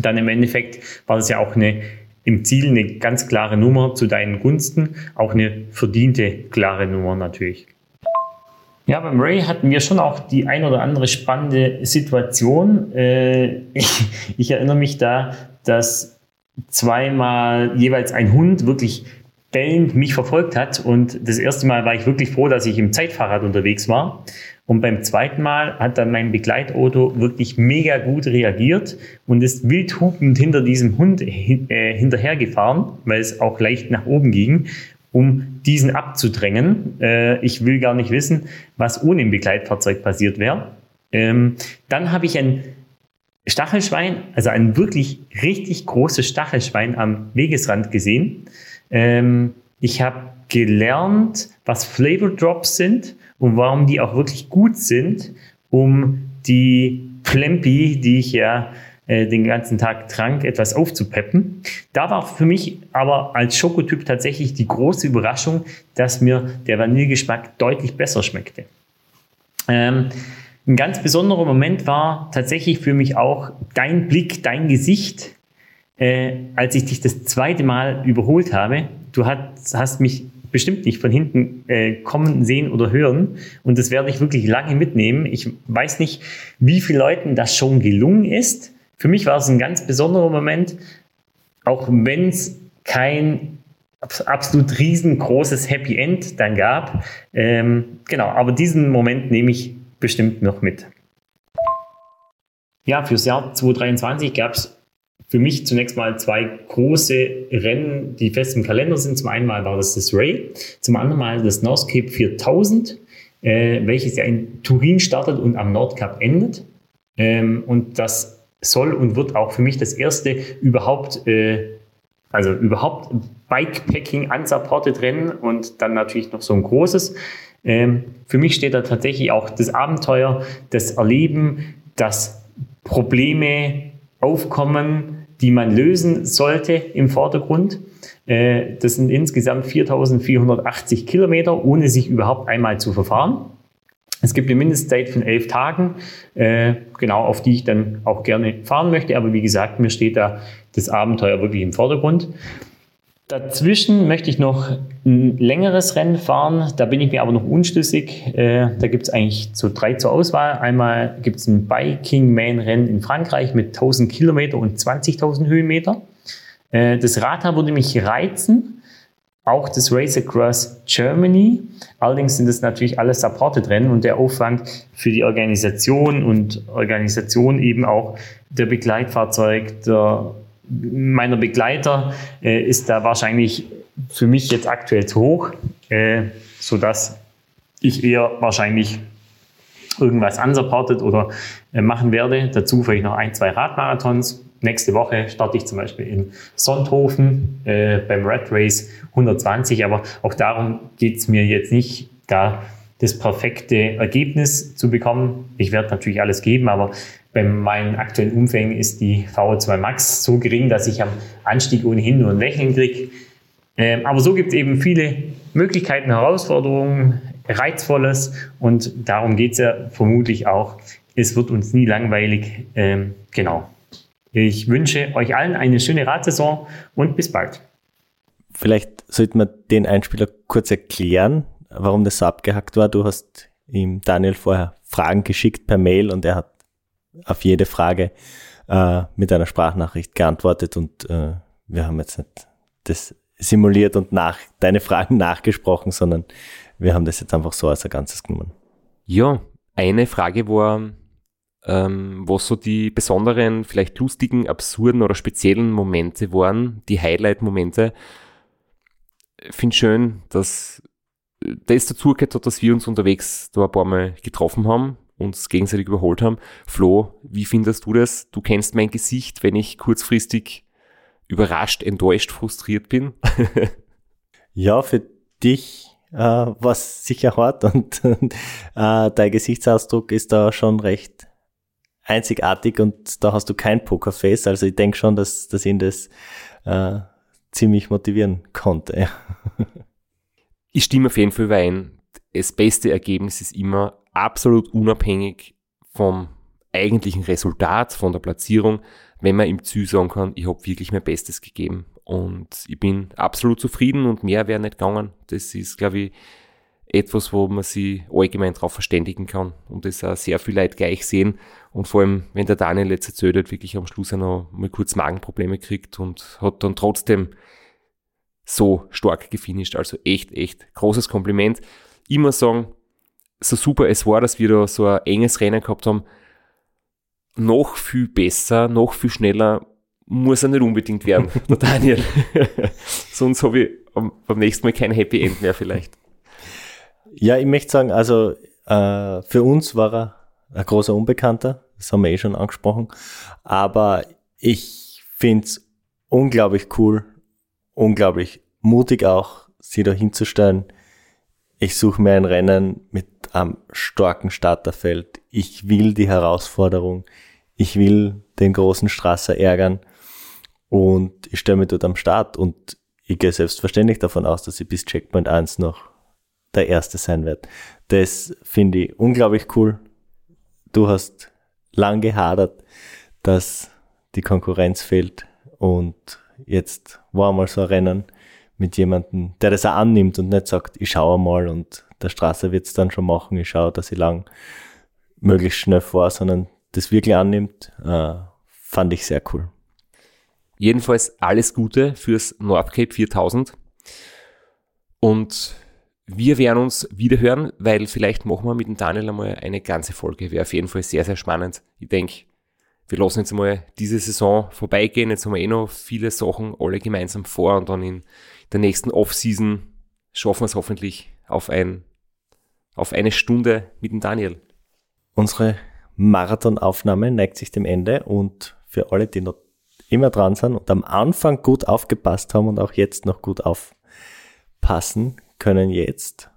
Dann im Endeffekt war das ja auch eine im Ziel eine ganz klare Nummer zu deinen Gunsten, auch eine verdiente klare Nummer natürlich. Ja, beim Ray hatten wir schon auch die ein oder andere spannende Situation. Äh, ich, erinnere mich da, dass zweimal jeweils ein Hund wirklich bellend mich verfolgt hat. Und das erste Mal war ich wirklich froh, dass ich im Zeitfahrrad unterwegs war. Und beim zweiten Mal hat dann mein Begleitauto wirklich mega gut reagiert und ist wildhupend hinter diesem Hund äh, hinterhergefahren, weil es auch leicht nach oben ging um diesen abzudrängen. Äh, ich will gar nicht wissen, was ohne ein Begleitfahrzeug passiert wäre. Ähm, dann habe ich ein Stachelschwein, also ein wirklich richtig großes Stachelschwein am Wegesrand gesehen. Ähm, ich habe gelernt, was Flavor Drops sind und warum die auch wirklich gut sind, um die Plempi, die ich ja den ganzen Tag trank, etwas aufzupeppen. Da war für mich aber als Schokotyp tatsächlich die große Überraschung, dass mir der Vanillegeschmack deutlich besser schmeckte. Ähm, ein ganz besonderer Moment war tatsächlich für mich auch dein Blick, dein Gesicht, äh, als ich dich das zweite Mal überholt habe. Du hast, hast mich bestimmt nicht von hinten äh, kommen, sehen oder hören. Und das werde ich wirklich lange mitnehmen. Ich weiß nicht, wie vielen Leuten das schon gelungen ist. Für mich war es ein ganz besonderer Moment, auch wenn es kein absolut riesengroßes Happy End dann gab. Ähm, genau, aber diesen Moment nehme ich bestimmt noch mit. Ja, fürs Jahr 2023 gab es für mich zunächst mal zwei große Rennen, die fest im Kalender sind. Zum einen war das das Ray, zum anderen mal das North Cape 4000, äh, welches ja in Turin startet und am Nordkap endet. Ähm, und das soll und wird auch für mich das erste überhaupt, äh, also überhaupt Bikepacking unsupported Rennen und dann natürlich noch so ein großes. Ähm, für mich steht da tatsächlich auch das Abenteuer, das Erleben, das Probleme aufkommen, die man lösen sollte im Vordergrund. Äh, das sind insgesamt 4480 Kilometer, ohne sich überhaupt einmal zu verfahren. Es gibt eine Mindestzeit von elf Tagen, äh, genau auf die ich dann auch gerne fahren möchte. Aber wie gesagt, mir steht da das Abenteuer wirklich im Vordergrund. Dazwischen möchte ich noch ein längeres Rennen fahren. Da bin ich mir aber noch unschlüssig. Äh, da gibt es eigentlich so drei zur Auswahl. Einmal gibt es ein Biking Man Rennen in Frankreich mit 1000 Kilometer und 20.000 Höhenmeter. Äh, das Radar würde mich reizen. Auch das Race Across Germany. Allerdings sind das natürlich alles Supported Rennen und der Aufwand für die Organisation und Organisation eben auch der Begleitfahrzeug, der meiner Begleiter äh, ist da wahrscheinlich für mich jetzt aktuell zu hoch, äh, sodass ich eher wahrscheinlich irgendwas unsupported oder äh, machen werde. Dazu vielleicht noch ein, zwei Radmarathons. Nächste Woche starte ich zum Beispiel in Sonthofen äh, beim Red Race 120, aber auch darum geht es mir jetzt nicht, da das perfekte Ergebnis zu bekommen. Ich werde natürlich alles geben, aber bei meinen aktuellen Umfängen ist die VO2 Max so gering, dass ich am Anstieg ohnehin nur ein Lächeln kriege. Ähm, aber so gibt es eben viele Möglichkeiten, Herausforderungen, Reizvolles und darum geht es ja vermutlich auch. Es wird uns nie langweilig. Ähm, genau. Ich wünsche euch allen eine schöne Radsaison und bis bald. Vielleicht sollten wir den Einspieler kurz erklären, warum das so abgehackt war. Du hast ihm Daniel vorher Fragen geschickt per Mail und er hat auf jede Frage äh, mit einer Sprachnachricht geantwortet und äh, wir haben jetzt nicht das simuliert und nach deine Fragen nachgesprochen, sondern wir haben das jetzt einfach so als ein Ganzes genommen. Ja, eine Frage war, ähm, was so die besonderen, vielleicht lustigen, absurden oder speziellen Momente waren, die Highlight-Momente. Finde schön, dass das dazu gehört hat, dass wir uns unterwegs da ein paar Mal getroffen haben uns gegenseitig überholt haben. Flo, wie findest du das? Du kennst mein Gesicht, wenn ich kurzfristig überrascht, enttäuscht, frustriert bin. ja, für dich äh, es sicher hart und äh, dein Gesichtsausdruck ist da schon recht einzigartig und da hast du kein Pokerface. Also ich denke schon, dass, dass ihn das äh, ziemlich motivieren konnte. ich stimme auf jeden Fall überein. Das beste Ergebnis ist immer absolut unabhängig vom eigentlichen Resultat, von der Platzierung, wenn man im Ziel sagen kann, ich habe wirklich mein Bestes gegeben. Und ich bin absolut zufrieden und mehr wäre nicht gegangen. Das ist, glaube ich, etwas, wo man sich allgemein darauf verständigen kann und das auch sehr viel Leute gleich sehen. Und vor allem, wenn der Daniel jetzt erzählt wirklich am Schluss auch noch mal kurz Magenprobleme kriegt und hat dann trotzdem so stark gefinisht. Also echt, echt großes Kompliment. Immer sagen, so super es war, dass wir da so ein enges Rennen gehabt haben, noch viel besser, noch viel schneller muss er nicht unbedingt werden, der Daniel. Sonst habe ich beim nächsten Mal kein Happy End mehr vielleicht. Ja, ich möchte sagen, also äh, für uns war er ein großer Unbekannter, das haben wir eh schon angesprochen, aber ich finde es unglaublich cool, unglaublich mutig auch, sie da hinzustellen. Ich suche mir ein Rennen mit am starken Starterfeld. Ich will die Herausforderung. Ich will den großen Strasser ärgern. Und ich stelle mich dort am Start und ich gehe selbstverständlich davon aus, dass ich bis Checkpoint 1 noch der Erste sein werde. Das finde ich unglaublich cool. Du hast lang gehadert, dass die Konkurrenz fehlt und jetzt war mal so ein Rennen mit jemandem, der das auch annimmt und nicht sagt, ich schaue mal und der Straße wird es dann schon machen, ich schaue, dass ich lang möglichst schnell fahre, sondern das wirklich annimmt, äh, fand ich sehr cool. Jedenfalls alles Gute fürs Nordcape 4000 und wir werden uns wiederhören, weil vielleicht machen wir mit dem Daniel einmal eine ganze Folge. Wäre auf jeden Fall sehr, sehr spannend. Ich denke, wir lassen jetzt mal diese Saison vorbeigehen. Jetzt haben wir eh noch viele Sachen alle gemeinsam vor und dann in der nächsten Off-Season schaffen wir es hoffentlich auf, ein, auf eine Stunde mit dem Daniel. Unsere Marathonaufnahme neigt sich dem Ende und für alle, die noch immer dran sind und am Anfang gut aufgepasst haben und auch jetzt noch gut aufpassen, können jetzt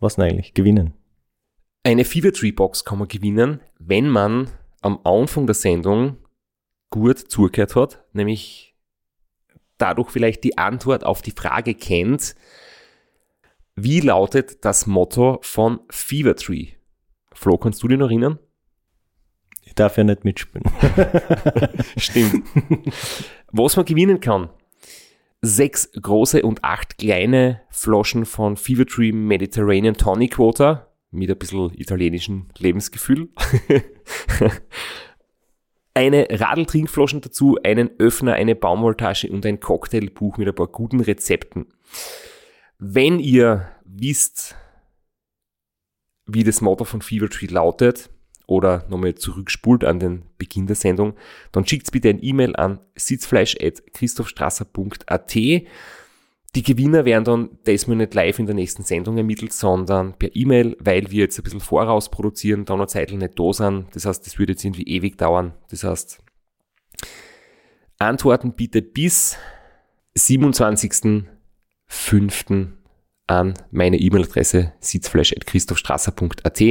was eigentlich gewinnen. Eine Fever Tree Box kann man gewinnen, wenn man am Anfang der Sendung gut zugehört hat, nämlich dadurch vielleicht die Antwort auf die Frage kennt, wie lautet das Motto von Fever Tree? Flo, kannst du dich noch erinnern? Ich darf ja nicht mitspielen. Stimmt. Was man gewinnen kann. Sechs große und acht kleine Flaschen von Fever Tree Mediterranean Tonic Water mit ein bisschen italienischem Lebensgefühl. eine Radeltrinkflaschen dazu, einen Öffner, eine Baumwolltasche und ein Cocktailbuch mit ein paar guten Rezepten. Wenn ihr wisst, wie das Motto von Fever Tree lautet, oder nochmal zurückspult an den Beginn der Sendung, dann schickt bitte ein E-Mail an sitzfleisch.christophstrasser.at. Die Gewinner werden dann diesmal nicht live in der nächsten Sendung ermittelt, sondern per E-Mail, weil wir jetzt ein bisschen voraus produzieren, da noch Zeit nicht da sind. Das heißt, das würde jetzt irgendwie ewig dauern. Das heißt, Antworten bitte bis 27.05. an meine E-Mail-Adresse sitzfleisch.christophstrasser.at.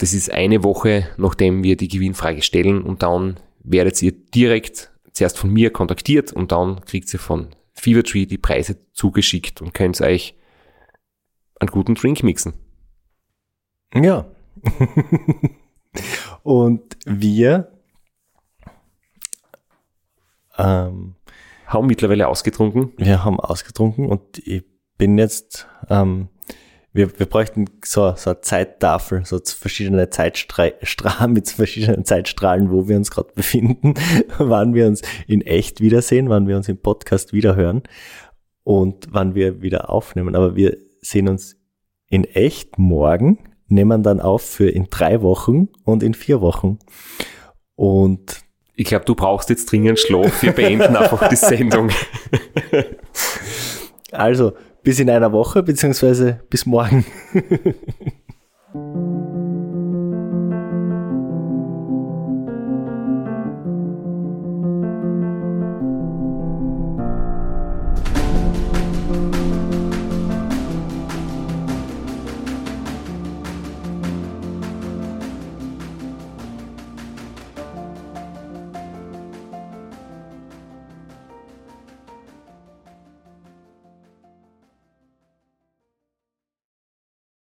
Das ist eine Woche, nachdem wir die Gewinnfrage stellen und dann werdet ihr direkt zuerst von mir kontaktiert und dann kriegt ihr von Fevertree die Preise zugeschickt und könnt euch einen guten Drink mixen. Ja. und wir ähm, haben mittlerweile ausgetrunken. Wir haben ausgetrunken und ich bin jetzt ähm, wir, wir bräuchten so, so eine Zeittafel, so verschiedene Zeitstrahlen mit verschiedenen Zeitstrahlen, wo wir uns gerade befinden, wann wir uns in echt wiedersehen, wann wir uns im Podcast wiederhören und wann wir wieder aufnehmen. Aber wir sehen uns in echt morgen, nehmen dann auf für in drei Wochen und in vier Wochen. Und ich glaube, du brauchst jetzt dringend Schlaf. Wir beenden einfach die Sendung. Also, bis in einer Woche, beziehungsweise bis morgen.